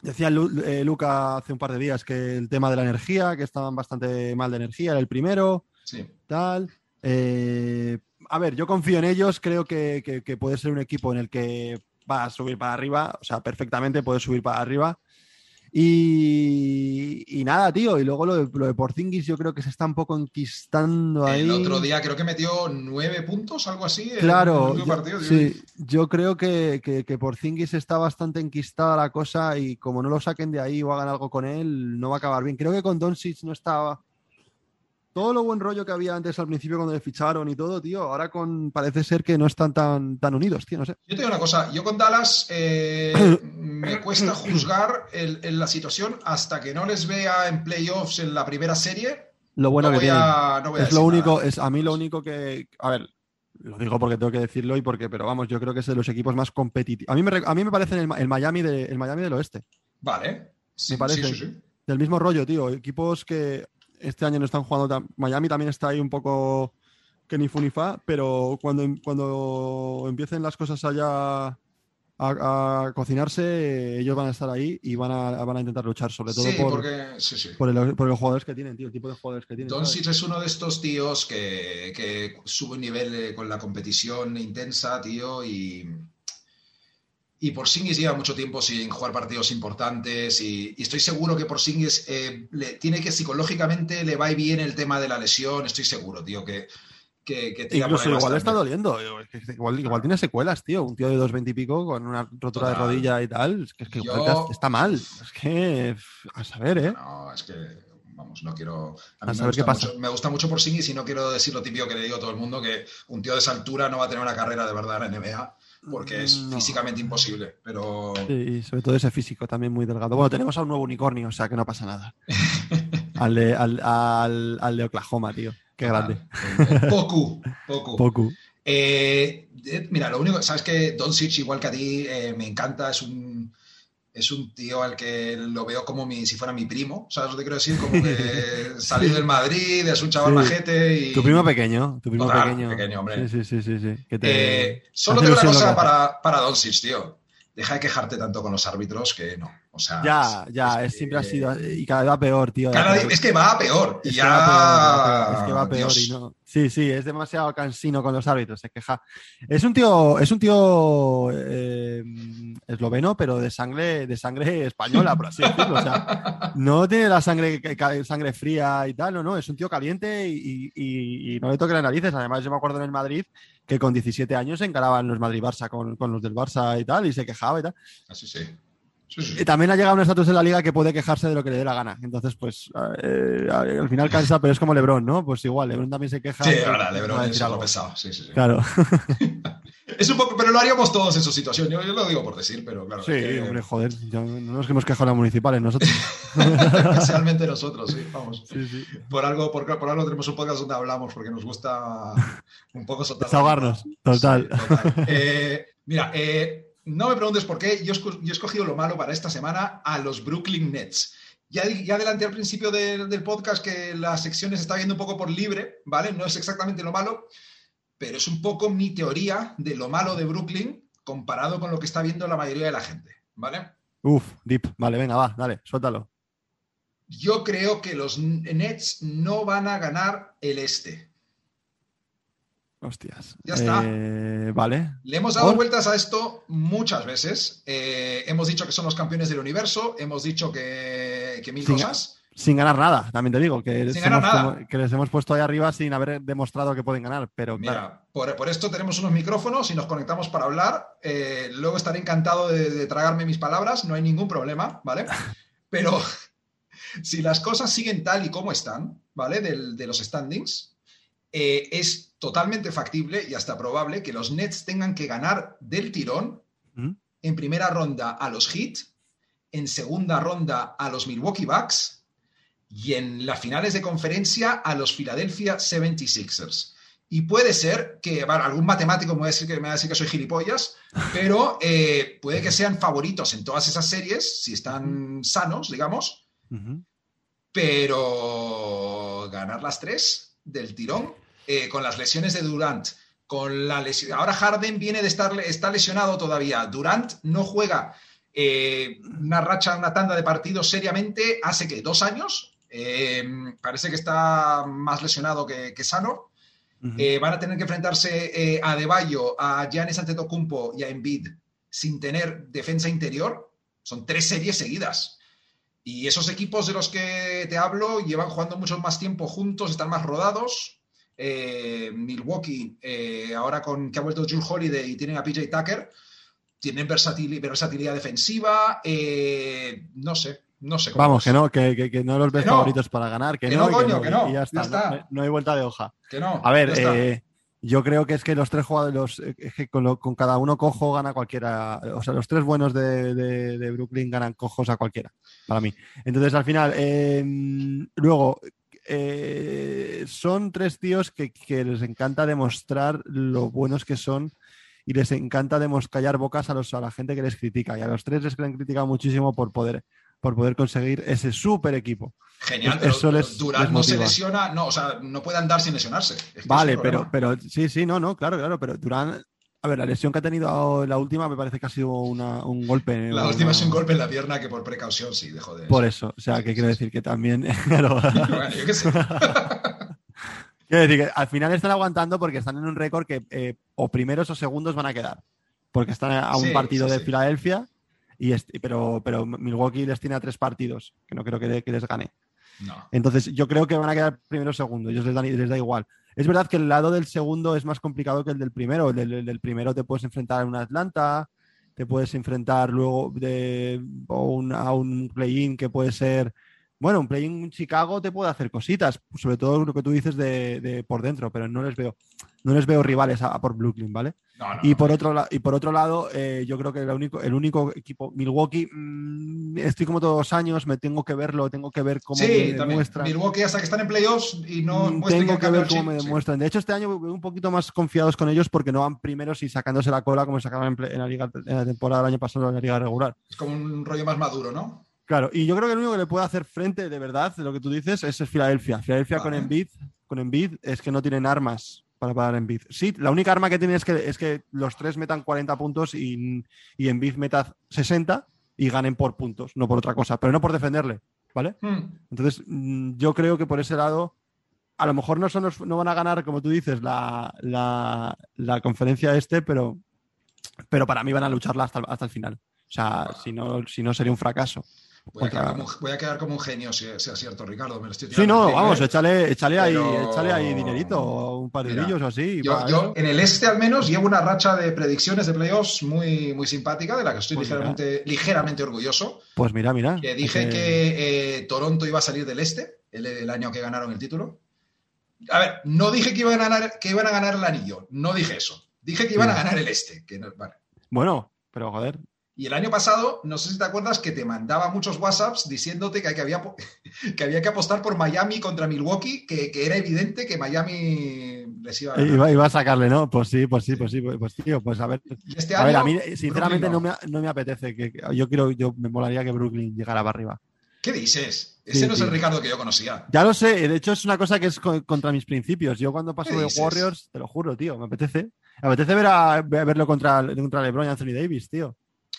Decía eh, Luca hace un par de días que el tema de la energía, que estaban bastante mal de energía, era el primero. Sí. Tal. Eh, a ver, yo confío en ellos. Creo que, que puede ser un equipo en el que va a subir para arriba. O sea, perfectamente puede subir para arriba. Y, nada, tío. Y luego lo de, lo de Porzingis, yo creo que se está un poco enquistando ahí. El otro día creo que metió nueve puntos, algo así. Claro, yo, sí. Yo creo que, que, que, Porzingis está bastante enquistada la cosa y como no lo saquen de ahí o hagan algo con él, no va a acabar bien. Creo que con Doncic no estaba todo lo buen rollo que había antes al principio cuando le ficharon y todo, tío, ahora con parece ser que no están tan, tan unidos, tío, no sé. Yo te digo una cosa, yo con Dallas eh, me cuesta juzgar la situación hasta que no les vea en playoffs en la primera serie. Lo bueno que tienen. es lo único, es a mí lo único que, a ver, lo digo porque tengo que decirlo y porque, pero vamos, yo creo que es de los equipos más competitivos. A mí me, a mí me parece el, Miami de, el Miami del oeste. Vale. me parece. Del mismo rollo, tío. Equipos que este año no están jugando. Miami también está ahí un poco que ni fa, pero cuando, cuando empiecen las cosas allá a, cocinarse, ellos van a estar ahí y van a, van a intentar luchar, sobre todo por, por, los jugadores que tienen, tío, el tipo de jugadores que tienen. Doncic es uno de estos tíos que, que sube un nivel eh, con la competición intensa, tío, y y Porzingis lleva mucho tiempo sin jugar partidos importantes y, estoy seguro que Porzingis eh, le, tiene que psicológicamente le va bien el tema de la lesión, estoy seguro, tío, que, que, Incluso igual está doliendo, igual, tiene secuelas, tío, un tío de 2.20 y pico con una rotura de rodilla y tal, es que, es que está mal, es que a saber, ¿eh? No, es que vamos, no quiero. A, mí me, gusta Mucho, me gusta mucho por y no quiero decir lo típico que le digo a todo el mundo, que un tío de esa altura no va a tener una carrera de verdad en la NBA porque es físicamente imposible, pero... Sí, y sobre todo ese físico también muy delgado. Bueno, tenemos a un nuevo unicornio, o sea que no pasa nada. al, de, al, de Oklahoma, tío. Qué grande. Poku. Poku. Poku. Eh, eh, mira, lo único, sabes que Don Sitch, igual que a ti, eh, me encanta, es un es un tío al que lo veo como mi, si fuera mi primo, ¿sabes lo que quiero decir? Como que salió del Madrid, es un chaval majete y... Tu primo pequeño, tu primo pequeño. pequeño. hombre. Sí, sí, sí, sí. Eh, solo tengo una cosa para, para Doncic, tío deja de quejarte tanto con los árbitros que no. O sea, ya, ya, es siempre ha sido. Y cada vez va peor, tío. Es que va peor. Es ya... que va peor, es que va peor y no. Sí, sí, es demasiado cansino con los árbitros, se queja. Es un tío, es un tío eh, esloveno, pero de sangre, de sangre española, por así decirlo. O sea, no tiene la sangre, sangre fría y tal, no, no, es un tío caliente y, y, y no le toque las narices. Además, yo me acuerdo en el Madrid que con 17 años se encaraban los Madrid-Barça con, con, los del Barça y tal, y se quejaba y tal. Así sí. Y también ha llegado un estatus en la liga que puede quejarse de lo que le dé la gana. Entonces, pues, eh, al final cansa, pero es como Lebron, ¿no? Pues igual, Lebron también se queja. Sí, ahora, Lebron es algo pesado. Sí, sí, sí. Claro. Es un poco, pero lo haríamos todos en su situación. Yo, lo digo por decir, pero claro. Sí, hombre, joder, no nos hemos quejado las municipales nosotros. Especialmente nosotros, sí, vamos. Sí, sí. Por algo, por, por, algo tenemos un podcast donde hablamos, porque nos gusta un poco. Desahogarnos, total. Eh, mira, eh, no me preguntes por qué. Yo, he escogido lo malo para esta semana a los Brooklyn Nets. Ya, ya adelanté al principio del podcast que la sección se está viendo un poco por libre, ¿vale? No es exactamente lo malo, pero es un poco mi teoría de lo malo de Brooklyn comparado con lo que está viendo la mayoría de la gente, ¿vale? Uf, deep. Vale, venga, va, dale, suéltalo. Yo creo que los Nets no van a ganar el este. Hostias. Ya está. Eh, vale. Le hemos dado vueltas a esto muchas veces. Eh, hemos dicho que son los campeones del universo, hemos dicho que, mil cosas sin ganar nada, también te digo, que, les hemos, puesto ahí arriba sin haber demostrado que pueden ganar. Pero Mira, por, esto tenemos unos micrófonos y nos conectamos para hablar. Eh, luego estaré encantado de, tragarme mis palabras, no hay ningún problema, ¿vale? Pero si las cosas siguen tal y como están, ¿vale? de los standings, eh, es totalmente factible y hasta probable que los Nets tengan que ganar del tirón ¿Mm? en primera ronda a los Heat, en segunda ronda a los Milwaukee Bucks y en las finales de conferencia a los Philadelphia 76ers. Y puede ser que, algún matemático me va, a decir que, me va a decir que soy gilipollas, pero eh, puede que sean favoritos en todas esas series, si están sanos, digamos, pero ganar las tres del tirón, eh, con las lesiones de Durant, con la lesión... Ahora Harden viene de estar está lesionado todavía, Durant no juega eh, una racha, una tanda de partidos seriamente hace que dos años, eh, parece que está más lesionado que, sano. Eh, van a tener que enfrentarse a De Bayo, a Giannis Antetokounmpo y a Embiid sin tener defensa interior. Son tres series seguidas. Y esos equipos de los que te hablo llevan jugando mucho más tiempo juntos, están más rodados. Milwaukee, ahora con que ha vuelto Jules Holiday y tienen a PJ Tucker, tienen versatilidad defensiva. no sé, no sé Vamos, que no, que, no los ves favoritos para ganar. Que, no, coño, que no. ya, está, No, hay vuelta de hoja. Que no. A ver, eh, yo creo que es que los tres jugadores, eh, con, cada uno cojo gana cualquiera. O sea, los tres buenos de, Brooklyn ganan cojos a cualquiera, para mí. Entonces, al final, em, luego, eh, son tres tíos que, les encanta demostrar lo buenos que son y les encanta callar bocas a, los, a la gente que les critica. Y a los tres les han criticado muchísimo por poder por poder conseguir ese super equipo. Genial, pero Durán no se lesiona, no, o sea, no puede andar sin lesionarse. vale, pero, pero sí, sí, no, no, claro, claro, pero Durán, a ver, la lesión que ha tenido la última me parece que ha sido un golpe. La última es un golpe en la pierna que por precaución sí dejó de. Por eso, o sea, que quiero decir que también. bueno, yo qué sé. Quiero decir que al final están aguantando porque están en un récord que eh, o primeros o segundos van a quedar. Porque están a un partido de Filadelfia y pero, pero Milwaukee les tiene a tres partidos, que no creo que, les gane. Entonces, yo creo que van a quedar primero o segundo, ellos les, les da igual. Es verdad que el lado del segundo es más complicado que el del primero. El del, primero te puedes enfrentar a un Atlanta, te puedes enfrentar luego de, a un play-in que puede ser. Bueno, un play-in en Chicago te puede hacer cositas, sobre todo lo que tú dices de, por dentro, pero no les veo, no les veo rivales a, por Brooklyn, ¿vale? y, por otro y por otro lado, eh, yo creo que el único, el único equipo, Milwaukee, mm, estoy como todos los años, me tengo que verlo, tengo que ver cómo me demuestran. Milwaukee hasta que están en playoffs y no mm, Tengo que ver cómo me demuestran. De hecho, este año un poquito más confiados con ellos porque no van primeros y sacándose la cola como sacaban en, la, liga, en la temporada del año pasado en la liga regular. Es como un rollo más maduro, ¿no? Claro, y yo creo que el único que le puede hacer frente de verdad, de lo que tú dices, es Filadelfia. Filadelfia con Embiid, con Embiid es que no tienen armas para parar en Biz. Sí, la única arma que tiene es que, es que los tres metan 40 puntos y, y en Biz meta 60 y ganen por puntos, no por otra cosa, pero no por defenderle, ¿vale? Hmm. Entonces, yo creo que por ese lado, a lo mejor no, son no van a ganar, como tú dices, la, la, conferencia este, pero, pero para mí van a lucharla hasta, hasta el final. O sea, si no, si no sería un fracaso. Voy, a quedar como un genio si sea cierto, Ricardo. Me sí, no, vamos, échale, échale, ahí, échale ahí dinerito, un par de brillos o así. Yo, en el este al menos llevo una racha de predicciones de playoffs muy, muy simpática, de la que estoy pues ligeramente, ligeramente orgulloso. Pues mira, mira. Que dije que, eh, Toronto iba a salir del este el, año que ganaron el título. A ver, no dije que iban a ganar, que iban a ganar el anillo, no dije eso. Dije que iban a ganar el este. Que no, vale. Bueno, pero joder. Y el año pasado, no sé si te acuerdas, que te mandaba muchos WhatsApps diciéndote que, que había, que había que apostar por Miami contra Milwaukee, que, que era evidente que Miami les iba a. Iba, iba a sacarle, ¿no? Pues sí, pues sí, pues sí. Pues tío, pues a ver. Este A ver, a mí sinceramente no me, no me apetece. Que, yo quiero, yo me molaría que Brooklyn llegara para arriba. ¿Qué dices? Ese Sí, no es sí. el Ricardo que yo conocía. Ya lo sé, de hecho es una cosa que es co- contra mis principios. Yo cuando paso ¿Qué de? Warriors, te lo juro, tío, me apetece. Me apetece ver a, ver- verlo contra, contra LeBron y Anthony Davis, tío.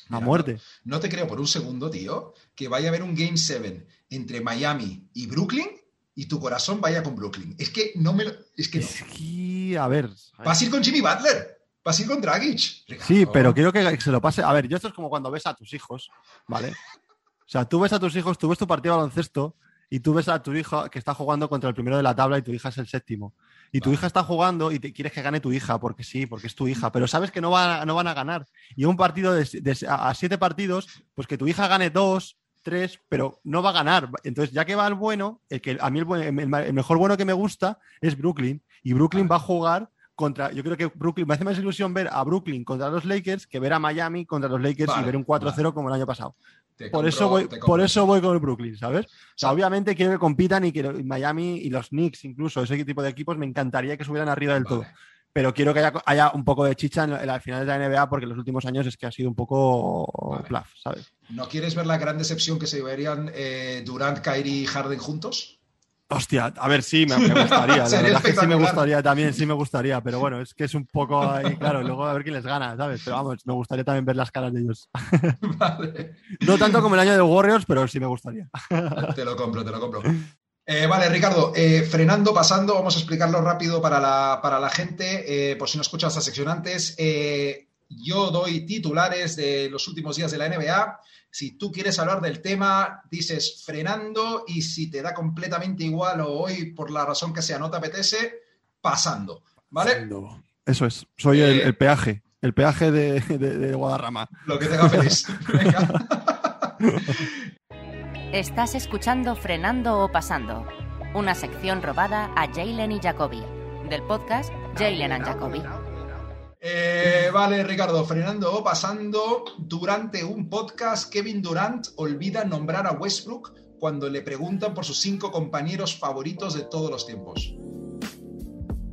A Mira, muerte. No te creo por un segundo, tío, que vaya a haber un Game 7 entre Miami y Brooklyn y tu corazón vaya con Brooklyn. Es que no me lo... Es que no. Es que, a ver. Vas a ir con Jimmy Butler. Vas a ir con Dragic. Ricardo. Sí, pero quiero que se lo pase. A ver, yo esto es como cuando ves a tus hijos, ¿vale? O sea, tú ves a tus hijos, tú ves tu partido de baloncesto y tú ves a tu hijo que está jugando contra el primero de la tabla y tu hija es el séptimo. Y tu Vale. hija está jugando y te quieres que gane tu hija, porque sí, porque es tu hija, pero sabes que no, va- no van a ganar. Y un partido de, de- a siete partidos, pues que tu hija gane dos, tres, pero no va a ganar. Entonces, ya que va el bueno, el que a mí el, buen- el- el mejor bueno que me gusta es Brooklyn. Y Brooklyn va a jugar contra. Yo creo que Brooklyn me hace más ilusión ver a Brooklyn contra los Lakers que ver a Miami contra los Lakers Vale, y ver un 4-0 vale. como el año pasado. Te Por compro- eso voy, por eso voy con el Brooklyn, ¿sabes? O sea, obviamente quiero que compitan y quiero Miami y los Knicks, incluso ese tipo de equipos, me encantaría que subieran arriba del todo. Vale. Pero quiero que haya, haya un poco de chicha en, la- en las finales de la NBA porque en los últimos años es que ha sido un poco Vale. plaf, ¿sabes? ¿No quieres ver la gran decepción que se llevarían eh, Durant, Kyrie y Harden juntos? Hostia, a ver, sí, me, me gustaría. la verdad es que sí me gustaría también, sí me gustaría. Pero bueno, es que es un poco ahí, claro, luego a ver quién les gana, ¿sabes? Pero vamos, me gustaría también ver las caras de ellos. vale. No tanto como el año de Warriors, pero sí me gustaría. Te lo compro, te lo compro. Eh, vale, Ricardo, eh, frenando, pasando, vamos a explicarlo rápido para la, para la gente, eh, por si no escuchas esta sección antes. Yo doy titulares de los últimos días de la NBA. Si tú quieres hablar del tema, dices frenando y si te da completamente igual o hoy, por la razón que sea, no te apetece, pasando. ¿Vale? Eso es. Soy el, Eh, el peaje. El peaje de, de- de Guadarrama. Lo que te haga feliz. Venga. Estás escuchando Frenando o Pasando, una sección robada a Jalen y Jacoby, del podcast Jalen and Jacoby. Eh, vale, Ricardo, frenando o pasando, durante un podcast, Kevin Durant olvida nombrar a Westbrook cuando le preguntan por sus cinco compañeros favoritos de todos los tiempos.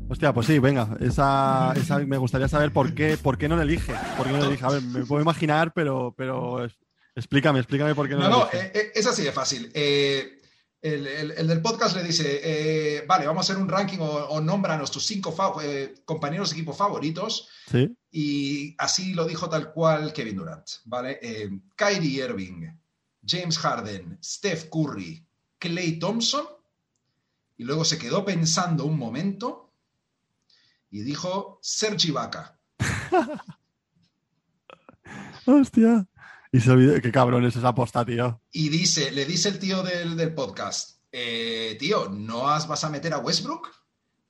Hostia, pues sí, venga. Esa, esa me gustaría saber por qué, por qué no le elige. ¿Por qué no le elige? A ver, me puedo imaginar, pero, pero explícame, explícame por qué no, No, le no, elige. eh, eh, es así de fácil. Eh, el, el- el del podcast le dice, eh, vale, vamos a hacer un ranking o, o nómbranos tus cinco fa- eh, compañeros de equipo favoritos. Sí. Y así lo dijo tal cual Kevin Durant, ¿vale? Eh, Kyrie Irving, James Harden, Steph Curry, Clay Thompson. Y luego se quedó pensando un momento y dijo Sergi Ibaka. Hostia. Y se olvidó. Qué cabrón es esa posta, tío. Y dice, le dice el tío del, del podcast, "Eh, tío, ¿no has- vas a meter a Westbrook?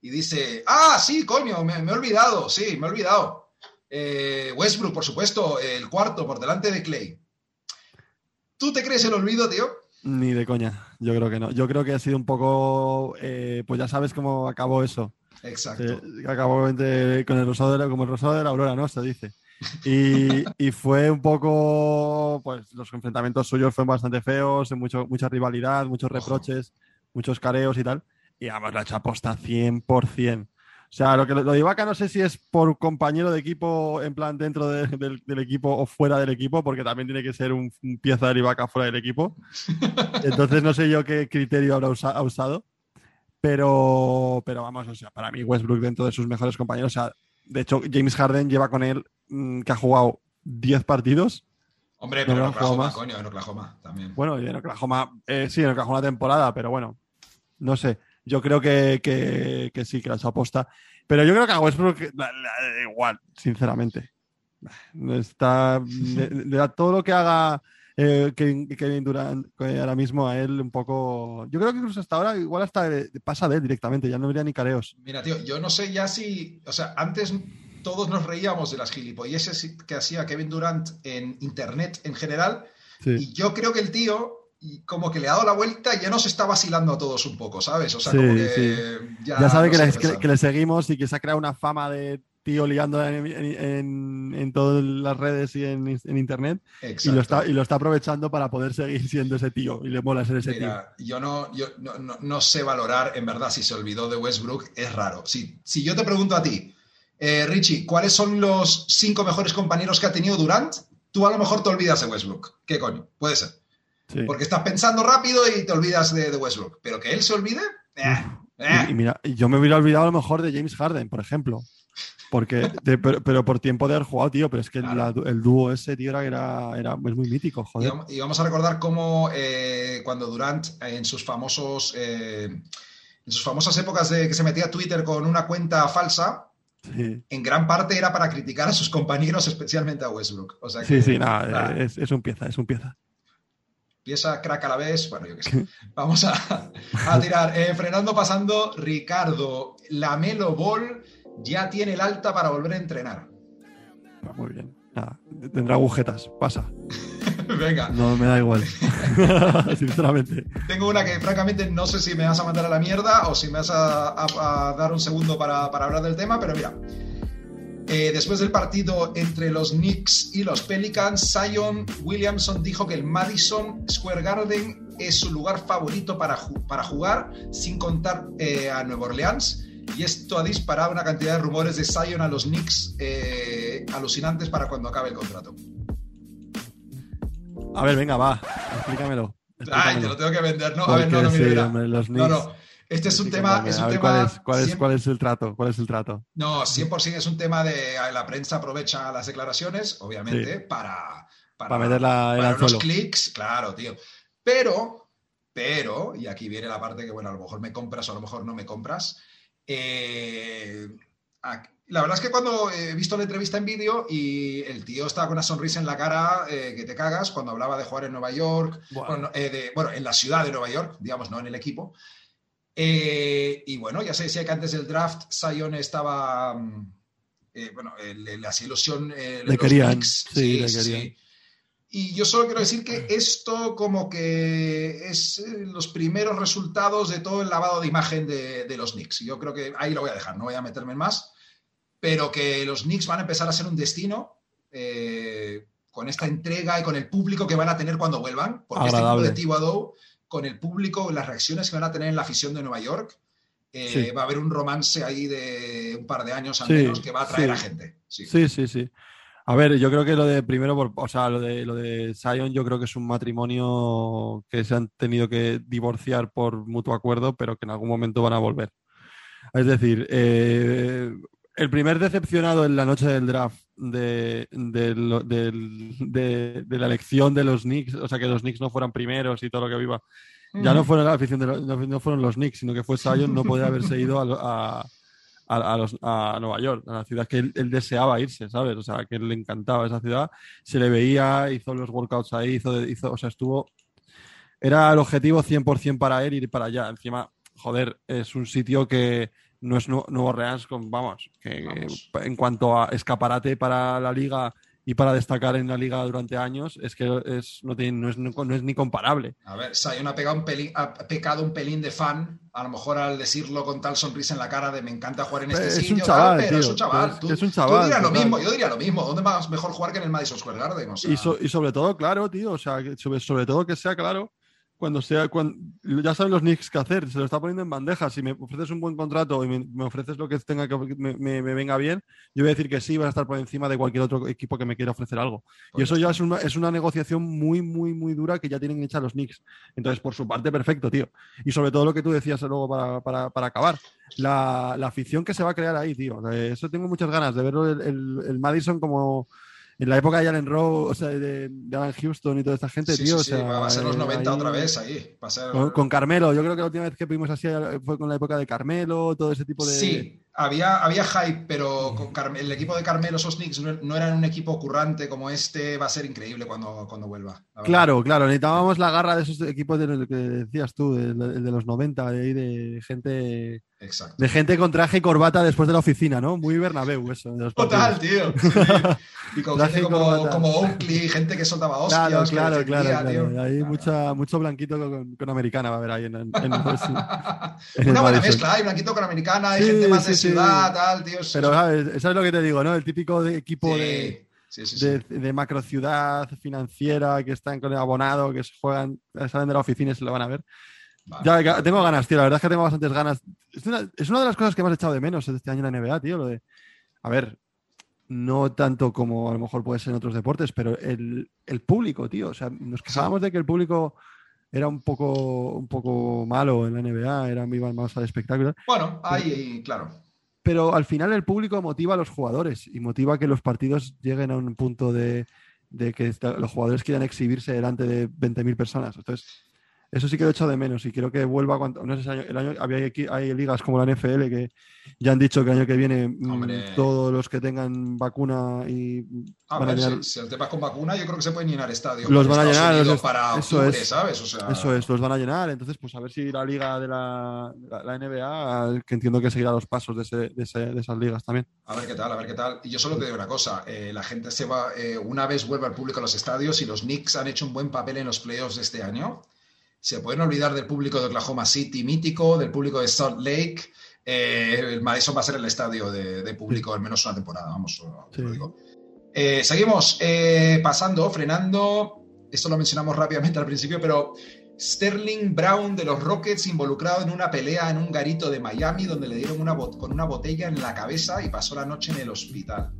Y dice, ah, sí, coño, me, me he olvidado, sí, me he olvidado. Eh, Westbrook, por supuesto, el cuarto por delante de Clay. ¿Tú te crees el olvido, tío? Ni de coña. Yo creo que no. Yo creo que ha sido un poco. eh, pues ya sabes cómo acabó eso. Exacto. Eh, acabó con el rosado de la, como el rosado de la aurora, ¿no? Se dice. Y, y fue un poco, pues los enfrentamientos suyos fueron bastante feos, mucho, mucha rivalidad, muchos reproches, muchos careos y tal. Y además la hecho aposta 100%. O sea, lo que lo de Ibaka no sé si es por compañero de equipo en plan dentro de- del, del equipo o fuera del equipo, porque también tiene que ser un, un pieza de Ibaka fuera del equipo. Entonces no sé yo qué criterio habrá usa- ha usado. Pero, pero vamos, o sea, para mí Westbrook dentro de sus mejores compañeros, o sea, de hecho James Harden lleva con él mm, que ha jugado 10 partidos. Hombre, pero en no, Oklahoma, más. coño, en Oklahoma también. Bueno, y en Oklahoma, eh, sí, en Oklahoma temporada, pero bueno, no sé. Yo creo que, que, que sí, que la ha hecho aposta. Pero yo creo que a Westbrook la- igual, sinceramente. Está, le, le da todo lo que haga eh, Kevin, Kevin Durant eh, ahora mismo a él un poco. Yo creo que incluso hasta ahora igual hasta pasa de él directamente, ya no habría ni careos. Mira, tío, yo no sé ya si. O sea, antes todos nos reíamos de las gilipolleces que hacía Kevin Durant en internet en general. Sí. Y yo creo que el tío, y como que le ha dado la vuelta y ya nos está vacilando a todos un poco, ¿sabes? O sea, Sí, como que sí. ya, Ya sabe no que, le, que le seguimos y que se ha creado una fama de tío liando en, todas las redes y en, internet y lo, está, y lo está aprovechando para poder seguir siendo ese tío y le mola ser ese tío. Yo, no, yo no, sé valorar, en verdad, si se olvidó de Westbrook, es raro. Si, si yo te pregunto a ti, eh, Richie, ¿cuáles son los cinco mejores compañeros que ha tenido Durant? Tú a lo mejor te olvidas de Westbrook. ¿Qué coño? Puede ser. Porque estás pensando rápido y te olvidas de, Westbrook. Pero que él se olvide. Eh, eh. Y, mira, yo me hubiera olvidado a lo mejor de James Harden, por ejemplo. Porque, pero, por tiempo de haber jugado, tío, pero es que el dúo ese, tío, era, era, es muy mítico, joder. Y, vamos a recordar cómo eh, cuando Durant, en sus famosos, en sus famosas épocas de que se metía a Twitter con una cuenta falsa, en gran parte era para criticar a sus compañeros, especialmente a Westbrook. sí, sí, nada, es, es, un pieza, es un pieza pieza crack a la vez, bueno, yo qué sé. Vamos a, tirar. Eh, frenando, pasando, Ricardo, la Melo Ball ya tiene el alta para volver a entrenar. Muy bien. tendrá agujetas, pasa. Venga. No me da igual. Sinceramente. Tengo una que francamente no sé si me vas a mandar a la mierda o si me vas a, dar un segundo para, para hablar del tema, pero mira. Eh, después del partido entre los Knicks y los Pelicans, Zion Williamson dijo que el Madison Square Garden es su lugar favorito para, para jugar, sin contar eh, a Nueva Orleans. Y esto ha disparado una cantidad de rumores de Zion a los Knicks eh, alucinantes para cuando acabe el contrato. A ver, venga, va, explícamelo. Ay, te lo tengo que vender, ¿no? a ver, no, no, mira, los Knicks... no, no. Este es un tema. Es un tema ¿cuál, es, cuál, es, ¿Cuál es el trato? ¿Cuál es el trato? No, 100% es un tema de. La prensa aprovecha las declaraciones, obviamente, para, para. meter la, para unos clics, claro, tío. Pero, pero, y aquí viene la parte que, bueno, a lo mejor me compras o a lo mejor no me compras. Eh, la verdad es que cuando he visto la entrevista en vídeo y el tío estaba con una sonrisa en la cara eh, que te cagas cuando hablaba de jugar en Nueva York, eh, bueno, en la ciudad de Nueva York, digamos, no en el equipo. Y bueno, ya se decía que antes del draft Sion estaba, mm, bueno, la ilusión. Eh, le querían, sí, le querían. Y yo solo quiero decir que esto como que es los primeros resultados de todo el lavado de imagen de, los Knicks. Yo creo que ahí lo voy a dejar, no voy a meterme en más, pero que los Knicks van a empezar a ser un destino con esta entrega y con el público que van a tener cuando vuelvan, porque este equipo de Thibodeau con el público, las reacciones que van a tener en la afición de Nueva York. Eh, va a haber un romance ahí de un par de años al menos que va a atraer a gente. Sí. sí, sí, A ver, yo creo que lo de primero, o sea, lo de lo de Zion, yo creo que es un matrimonio que se han tenido que divorciar por mutuo acuerdo, pero que en algún momento van a volver. Es decir, eh, el primer decepcionado en la noche del draft de, de, la elección de los Knicks, o sea, que los Knicks no fueran primeros y todo lo que viva. Ya no fueron la afición de no, fueron los Knicks, sino que fue Sion, no podía haberse ido a, a, Nueva York, a la ciudad que él, deseaba irse, ¿sabes? O sea, que él le encantaba esa ciudad, se le veía, hizo los workouts ahí, hizo, hizo o sea, estuvo... Era el objetivo 100% para él ir para allá. Encima, joder, es un sitio que, no es Nuevo Orleans, vamos, que en cuanto a escaparate para la liga y para destacar en la liga durante años, es que es, no, tiene, es, no, es, ni comparable. A ver, Sion ha pegado, un pelín, ha pecado un pelín de fan, a lo mejor al decirlo con tal sonrisa en la cara de me encanta jugar en este es sitio, un chaval, pero es un chaval. Tú, es un chaval. dirías lo mismo, yo diría lo mismo. ¿Dónde más mejor jugar que en el Madison Square Garden? y, y, sobre todo, claro, tío, o sea, sobre, sobre todo que sea claro cuando sea, cuando, ya saben los Knicks qué hacer, se lo está poniendo en bandeja. Si me ofreces un buen contrato y me, ofreces lo que tenga que me, venga bien, yo voy a decir que sí, vas a estar por encima de cualquier otro equipo que me quiera ofrecer algo. y eso ya es una, negociación muy, muy, muy dura que ya tienen hecha los Knicks. Entonces, por su parte, perfecto, tío. Y sobre todo lo que tú decías luego para, acabar, la, la, afición que se va a crear ahí, tío. Eso tengo muchas ganas de verlo el, el Madison como en la época de Allen Rowe, o sea, de, Alan Houston y toda esta gente, tío. o sea, va a ser los 90 otra vez ahí. con, Carmelo, yo creo que la última vez que vimos así fue con la época de Carmelo, todo ese tipo de. Sí, había, había hype, pero con el equipo de Carmelo, esos Knicks, no, eran un equipo currante como este, va a ser increíble cuando, cuando vuelva. Claro, claro, necesitábamos la garra de esos equipos de que decías tú, de, de los 90, de, de gente. Exacto. De gente con traje y corbata después de la oficina, ¿no? Muy Bernabéu eso. Total, tío. Y con gente como, como, Oakley, gente que soltaba hostias. Claro, claro, claro, claro. Hay Mucha, mucho blanquito con, americana va a haber ahí en, en, en, Una buena mezcla, hay blanquito con americana, hay gente más de ciudad, tal. Pero ¿sabes? eso es lo que te digo, ¿no? El típico de equipo de, de, de, macro ciudad financiera que están con el abonado, que juegan, salen de la oficina y se lo van a ver. ya, tengo ganas, tío. La verdad es que tengo bastantes ganas. Es una, es una de las cosas que me has echado de menos este año en la NBA, tío. Lo de, a ver, no tanto como a lo mejor puede ser en otros deportes, pero el, público, tío. O sea, nos quejábamos de que el público era un poco, un poco malo en la NBA, eran iban más al espectáculo. Bueno, ahí, claro. Pero al final el público motiva a los jugadores y motiva que los partidos lleguen a un punto de, de que los jugadores quieran exhibirse delante de 20.000 personas. Entonces, eso sí que lo he hecho de menos y creo que vuelva cuando, no sé, el año, había hay ligas como la NFL que ya han dicho que el año que viene mm, todos los que tengan vacuna y a ver, llenar... si, el tema con vacuna yo creo que se pueden llenar estadios. Los van a llenar para eso es, ¿sabes? eso es los van a llenar. Entonces pues a ver si la liga de la, la, NBA que entiendo que seguirá los pasos de, ese, de, ese, de, esas ligas también. A ver qué tal a ver qué tal. Y yo solo te digo una cosa eh, la gente se va eh, una vez vuelve al público a los estadios y los Knicks han hecho un buen papel en los playoffs de este año se pueden olvidar del público de Oklahoma City mítico, del público de Salt Lake. Eh, el Madison va a ser el estadio de, público al menos una temporada, vamos, lo digo. Eh, seguimos eh, pasando, frenando. Esto lo mencionamos rápidamente al principio, pero Sterling Brown de los Rockets involucrado en una pelea en un garito de Miami donde le dieron una con una botella en la cabeza y pasó la noche en el hospital.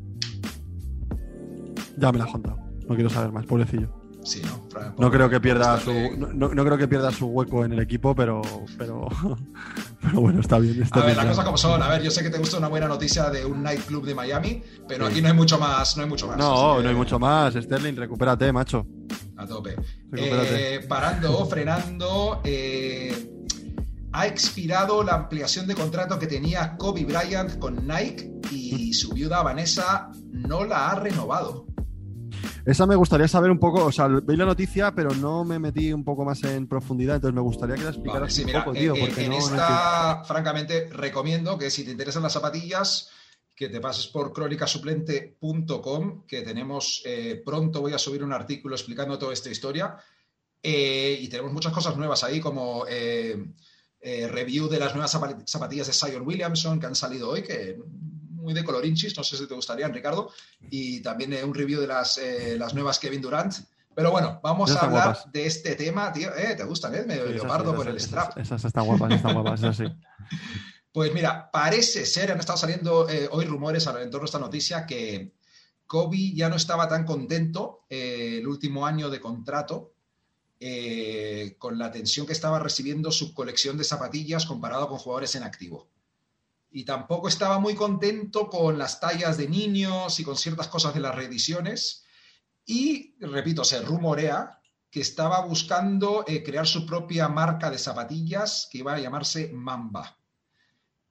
Ya me la has contado. No quiero saber más, pobrecillo no, no creo que pierda su no, creo que pierda su hueco en el equipo, pero pero, pero bueno, está bien. a ver, las cosas como son. A ver, yo sé que te gusta una buena noticia de un nightclub de Miami, pero aquí no hay mucho más, no hay mucho más. No, no hay mucho más. Sterling, recupérate, macho. A tope. Eh, parando, frenando. Eh, ha expirado la ampliación de contrato que tenía Kobe Bryant con Nike y su viuda Vanessa no la ha renovado. Esa me gustaría saber un poco, o sea, veis la noticia, pero no me metí un poco más en profundidad, entonces me gustaría que la explicaras un poco, tío. Porque en esta, francamente, recomiendo que si te interesan las zapatillas, que te pases por crónicasuplente.com, que tenemos, eh, pronto voy a subir un artículo explicando toda esta historia. Eh, y tenemos muchas cosas nuevas ahí, como eh, review de las nuevas zapatillas de Sion Williamson que han salido hoy, que muy de colorinchis, no sé si te gustarían, Ricardo, y también eh, un review de las, eh, las nuevas Kevin Durant. Pero bueno, vamos a hablar de este tema, tío. Eh, ¿Te gustan, eh? Medio leopardo con el strap. Esas, están guapas, están guapas, eso sí. Pues mira, parece ser, han estado saliendo hoy rumores en torno a esta noticia que Kobe ya no estaba tan contento el último año de contrato con la atención que estaba recibiendo su colección de zapatillas comparado con jugadores en activo y tampoco estaba muy contento con las tallas de niños y con ciertas cosas de las reediciones. Y, repito, se rumorea que estaba buscando eh, crear su propia marca de zapatillas que iba a llamarse Mamba.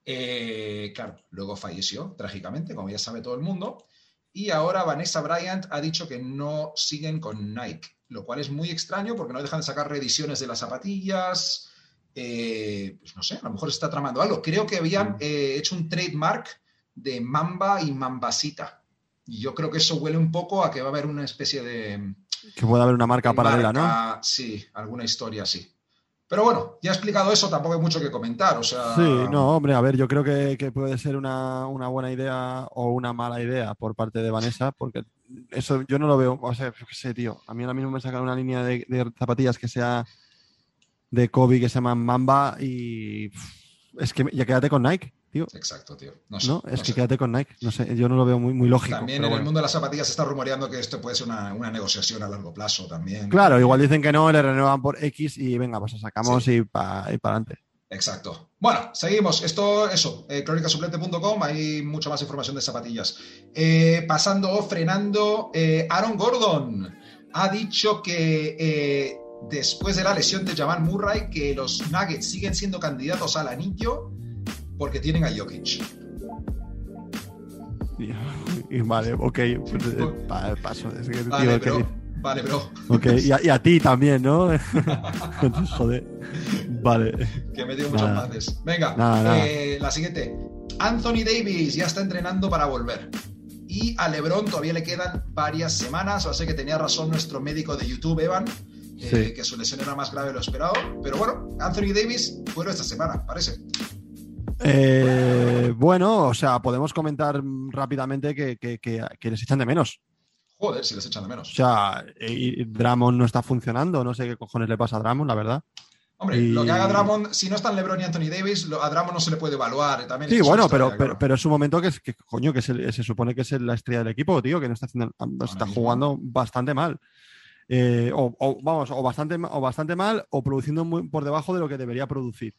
Eh, claro, luego falleció trágicamente, como ya sabe todo el mundo. Y ahora Vanessa Bryant ha dicho que no siguen con Nike, lo cual es muy extraño porque no dejan de sacar reediciones de las zapatillas, eh, pues no sé, a lo mejor está tramando algo. Creo que habían mm. eh, hecho un trademark de Mamba y Mambasita. Y yo creo que eso huele un poco a que va a haber una especie de... Que pueda haber una marca paralela, ¿no? Sí, alguna historia así. Pero bueno, ya he explicado eso, tampoco hay mucho que comentar. O sea... Sí, no, hombre, a ver, yo creo que, puede ser una, buena idea o una mala idea por parte de Vanessa, porque eso yo no lo veo. O sea, qué sé, tío. A mí ahora mismo me sacan una línea de zapatillas que sea de Kobe que se llama Mamba y es que ya quédate con Nike, tío. Exacto, tío. No, es que quédate con Nike. No sé, yo no lo veo muy, muy lógico. También en el mundo de las zapatillas se está rumoreando que esto puede ser una, negociación a largo plazo también. Claro, igual dicen que no, le renuevan por X y venga, pues sacamos y para adelante. Exacto. Bueno, seguimos. Esto, eso, eh, crónicasuplente.com, hay mucha más información de zapatillas. Eh, pasando, frenando, eh, Aaron Gordon ha dicho que eh, después de la lesión de Jamal Murray que los Nuggets siguen siendo candidatos al anillo porque tienen a Jokic. Vale, ok, eh, paso. vale, bro, vale, bro. Okay. Y, a, ti también, ¿no? Joder. Vale. Que he metido muchos mates. Venga, eh, la siguiente. Anthony Davis ya está entrenando para volver Y a LeBron todavía le quedan varias semanas. O sea que tenía razón nuestro médico de YouTube, Evan, eh, que su lesión era más grave de lo esperado. Pero bueno, Anthony Davis fuera esta semana, parece. Eh, bueno, o sea, podemos comentar rápidamente que, que, les echan de menos. Joder, si les echan de menos. O sea, y Dramon no está funcionando, no sé qué cojones le pasa a Dramon, la verdad. Hombre, lo que haga Dramon, si no están LeBron y Anthony Davis, a Dramon no se le puede evaluar. También sí, bueno, pero, pero, es un momento que, que coño, que se, supone que es la estrella del equipo, tío, que no está haciendo, está jugando bastante mal. Eh, o, vamos, o bastante, o bastante mal, o produciendo muy por debajo de lo que debería producir.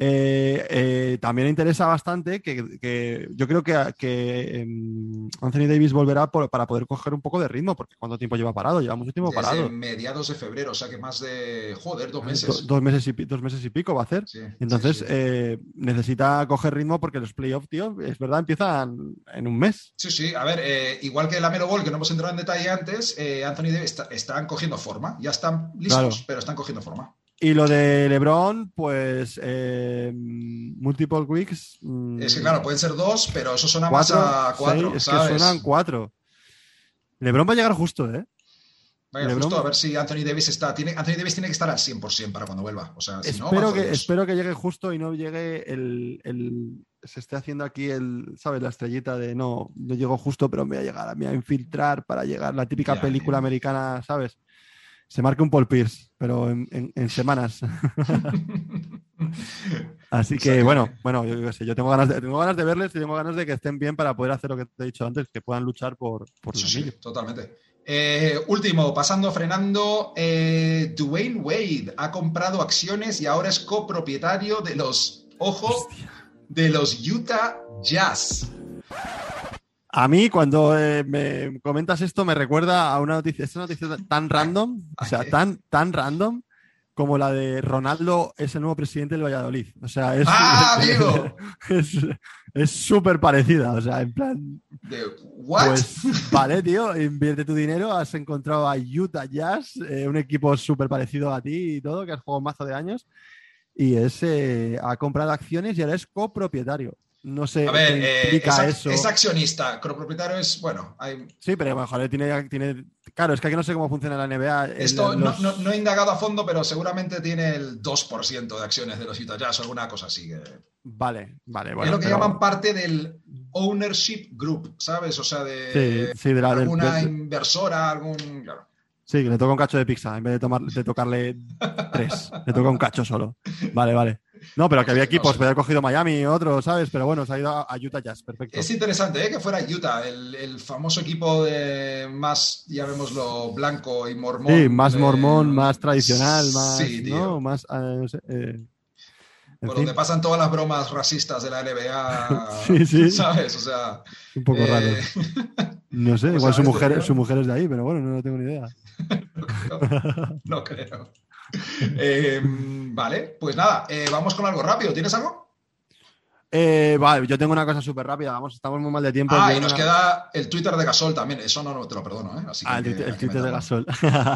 Eh, eh, también interesa bastante que, yo creo que, em, Anthony Davis volverá para poder coger un poco de ritmo, porque ¿cuánto tiempo lleva parado? Lleva mucho tiempo parado. mediados de febrero, o sea que más de, joder, dos meses. dos, meses y, dos meses y pico va a hacer. Entonces eh, necesita coger ritmo porque los playoffs, tío, es verdad, empiezan en un mes. Sí, sí, a ver, igual que la Melo Ball, que no hemos entrado en detalle antes, Anthony Davis están cogiendo forma, ya están listos, pero están cogiendo forma. Y lo de LeBron, pues eh, multiple weeks. Mm, es que claro, pueden ser dos, pero eso suena más a cuatro. es que suenan cuatro. LeBron va a llegar justo, ¿eh? Vaya, justo a ver si Anthony Davis está. Tiene, Anthony Davis tiene que estar al 100% para cuando vuelva. O sea, si espero, no, que, espero que llegue justo y no llegue el, el, Se esté haciendo aquí el. ¿Sabes? La estrellita de no, no llego justo, pero me voy a llegar, me voy a infiltrar para llegar. La típica película americana, ¿sabes? Se marque un Paul Pierce, pero en, semanas. Así que, bueno, bueno, yo, sé, yo tengo ganas, de, tengo ganas de verles y tengo ganas de que estén bien para poder hacer lo que te he dicho antes, que puedan luchar por, por sí, totalmente. Eh, último, pasando, frenando, eh, Dwayne Wade ha comprado acciones y ahora es copropietario de los, ojo, de los Utah Jazz. A mí, cuando eh, me comentas esto, me recuerda a una noticia, esta noticia tan random, o sea, tan, tan random como la de Ronaldo es el nuevo presidente del Valladolid. O sea, es. ¡Ah, Es súper parecida. O sea, en plan. ¿What? Pues vale, tío, invierte tu dinero. Has encontrado a Utah Jazz, eh, un equipo súper parecido a ti y todo, que has jugado un mazo de años. Y ese eh, ha comprado acciones y ahora es copropietario. No sé a ver, eh, es, accionista, copropietario es, bueno, Sí, pero a lo mejor tiene, tiene... Claro, es que aquí no sé cómo funciona la NBA. Esto no, he indagado a fondo, pero seguramente tiene el 2% de acciones de los Utah Jazz o alguna cosa así. Vale, vale, bueno. Es lo que llaman parte del ownership group, ¿sabes? O sea, de, sí, de alguna inversora, algún... Sí, que le toca un cacho de pizza en vez de, tomar, de tocarle tres. le toca un cacho solo. Vale, vale. No, pero que había equipos, podía haber cogido Miami, otro, ¿sabes? Pero bueno, se ha ido a Utah Jazz, perfecto. Es interesante ¿eh? que fuera Utah, el, famoso equipo de más, ya lo blanco y mormón. Sí, más mormón, más tradicional, más. Sí, ¿no? Más. Eh, eh, por donde pasan todas las bromas racistas de la NBA. sí, sí. ¿Sabes? O sea. Un poco raro. No sé, igual su mujer, su mujer es de ahí, pero bueno, no tengo ni idea. no creo. Eh, vale, pues nada, eh, vamos con algo rápido. ¿Tienes algo? Eh, vale, yo tengo una cosa súper rápida, vamos, estamos muy mal de tiempo. Ah, y nos queda el Twitter de Gasol también, eso no, te lo perdono, ¿eh? ah, el, Twitter de Gasol.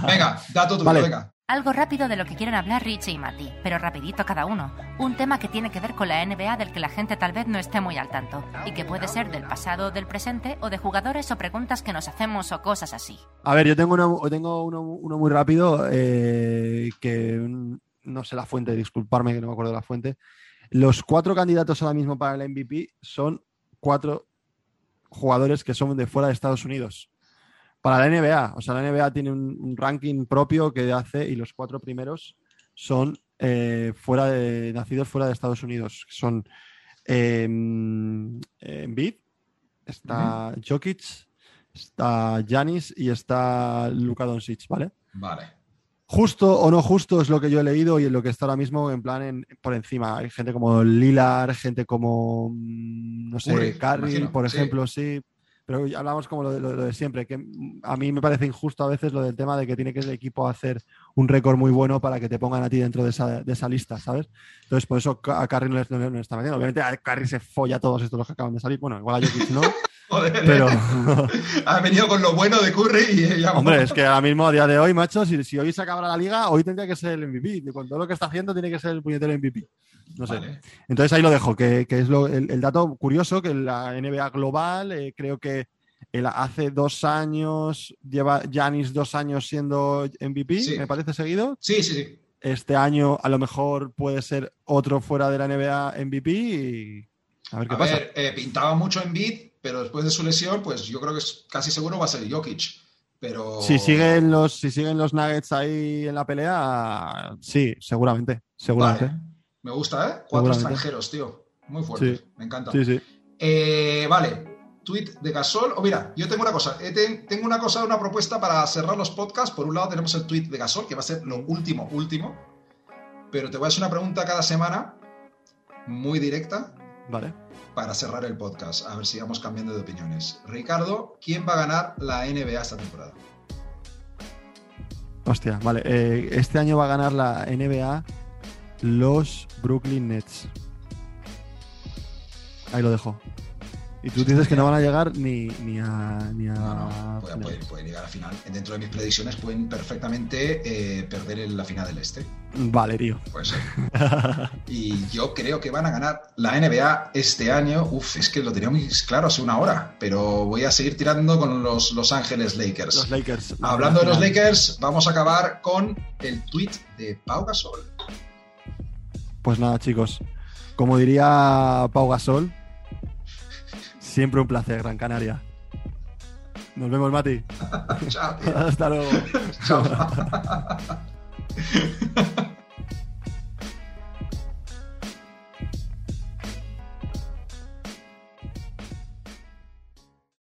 venga, dato tu venga. Algo rápido de lo que quieren hablar Richie y Mati, pero rapidito cada uno. Un tema que tiene que ver con la NBA del que la gente tal vez no esté muy al tanto, y que puede ser del pasado del presente, o de jugadores o preguntas que nos hacemos o cosas así. A ver, yo tengo uno, tengo uno, muy rápido, que no sé la fuente, disculparme que no me acuerdo de la fuente, los cuatro candidatos ahora mismo para el MVP son cuatro jugadores que son de fuera de Estados Unidos. Para la NBA, o sea, la NBA tiene un, ranking propio que hace y los cuatro primeros son eh, fuera de, nacidos fuera de Estados Unidos. Son eh, Embiid, está Jokic, está Janis y está Luka Doncic, ¿vale? Vale. Justo o no justo es lo que yo he leído y en lo que está ahora mismo en plan por encima. Hay gente como Lilar, gente como, mm, no sé, Curry, por ejemplo, sí. Pero hablamos como lo de, siempre, que a mí me parece injusto a veces lo del tema de que tiene que el equipo hacer un récord muy bueno para que te pongan a ti dentro de esa, lista, ¿sabes? Entonces, por eso a Curry no le, está metiendo. Obviamente a Curry se folla a todos estos los que acaban de salir. Bueno, igual a Jokic no. Pero... ha venido con lo bueno de Curry y ya... Hombre, es que ahora mismo, a día de hoy, macho, si, si hoy se acabara la liga, hoy tendría que ser el MVP. Con todo lo que está haciendo, tiene que ser el puñetero MVP. No sé. Entonces ahí lo dejo, que, es el, dato curioso, que la NBA global, eh, creo que el, hace dos años, lleva Janis dos años siendo MVP, me parece seguido. Sí, sí, sí. Este año a lo mejor puede ser otro fuera de la NBA MVP y a ver qué pasa. Ver, eh, pintaba mucho en beat, pero después de su lesión, pues yo creo que es casi seguro va a ser Jokic. Pero... Si siguen los, si siguen los Nuggets ahí en la pelea, sí, seguramente. seguramente. Me gusta, ¿eh? Cuatro extranjeros, tío. Muy fuerte. Me encanta. Sí, sí. Eh, vale, tweet de Gasol. O mira, yo tengo una cosa, eh, tengo una cosa, una propuesta para cerrar los podcasts. Por un lado tenemos el tweet de Gasol, que va a ser lo último, último. Pero te voy a hacer una pregunta cada semana, muy directa. Vale. Para cerrar el podcast, a ver si vamos cambiando de opiniones. Ricardo, ¿quién va a ganar la NBA esta temporada? Hostia, vale. Eh, este año va a ganar la NBA los Brooklyn Nets. Ahí lo dejo. Y tú dices que no van a llegar ni, ni a. Ni a no, no, pueden, llegar a final. Dentro de mis predicciones pueden perfectamente eh, perder en la final del este. Vale, tío. Pues y yo creo que van a ganar la NBA este año. Uf, es que lo tenía muy claro hace una hora. Pero voy a seguir tirando con los Los Ángeles Lakers. Los Lakers. Hablando de los Lakers, vamos a acabar con el tweet de Pau Gasol. Pues nada, chicos. Como diría Pau Gasol, siempre un placer, Gran Canaria. Nos vemos, Mati. Chao. Hasta luego. Chao.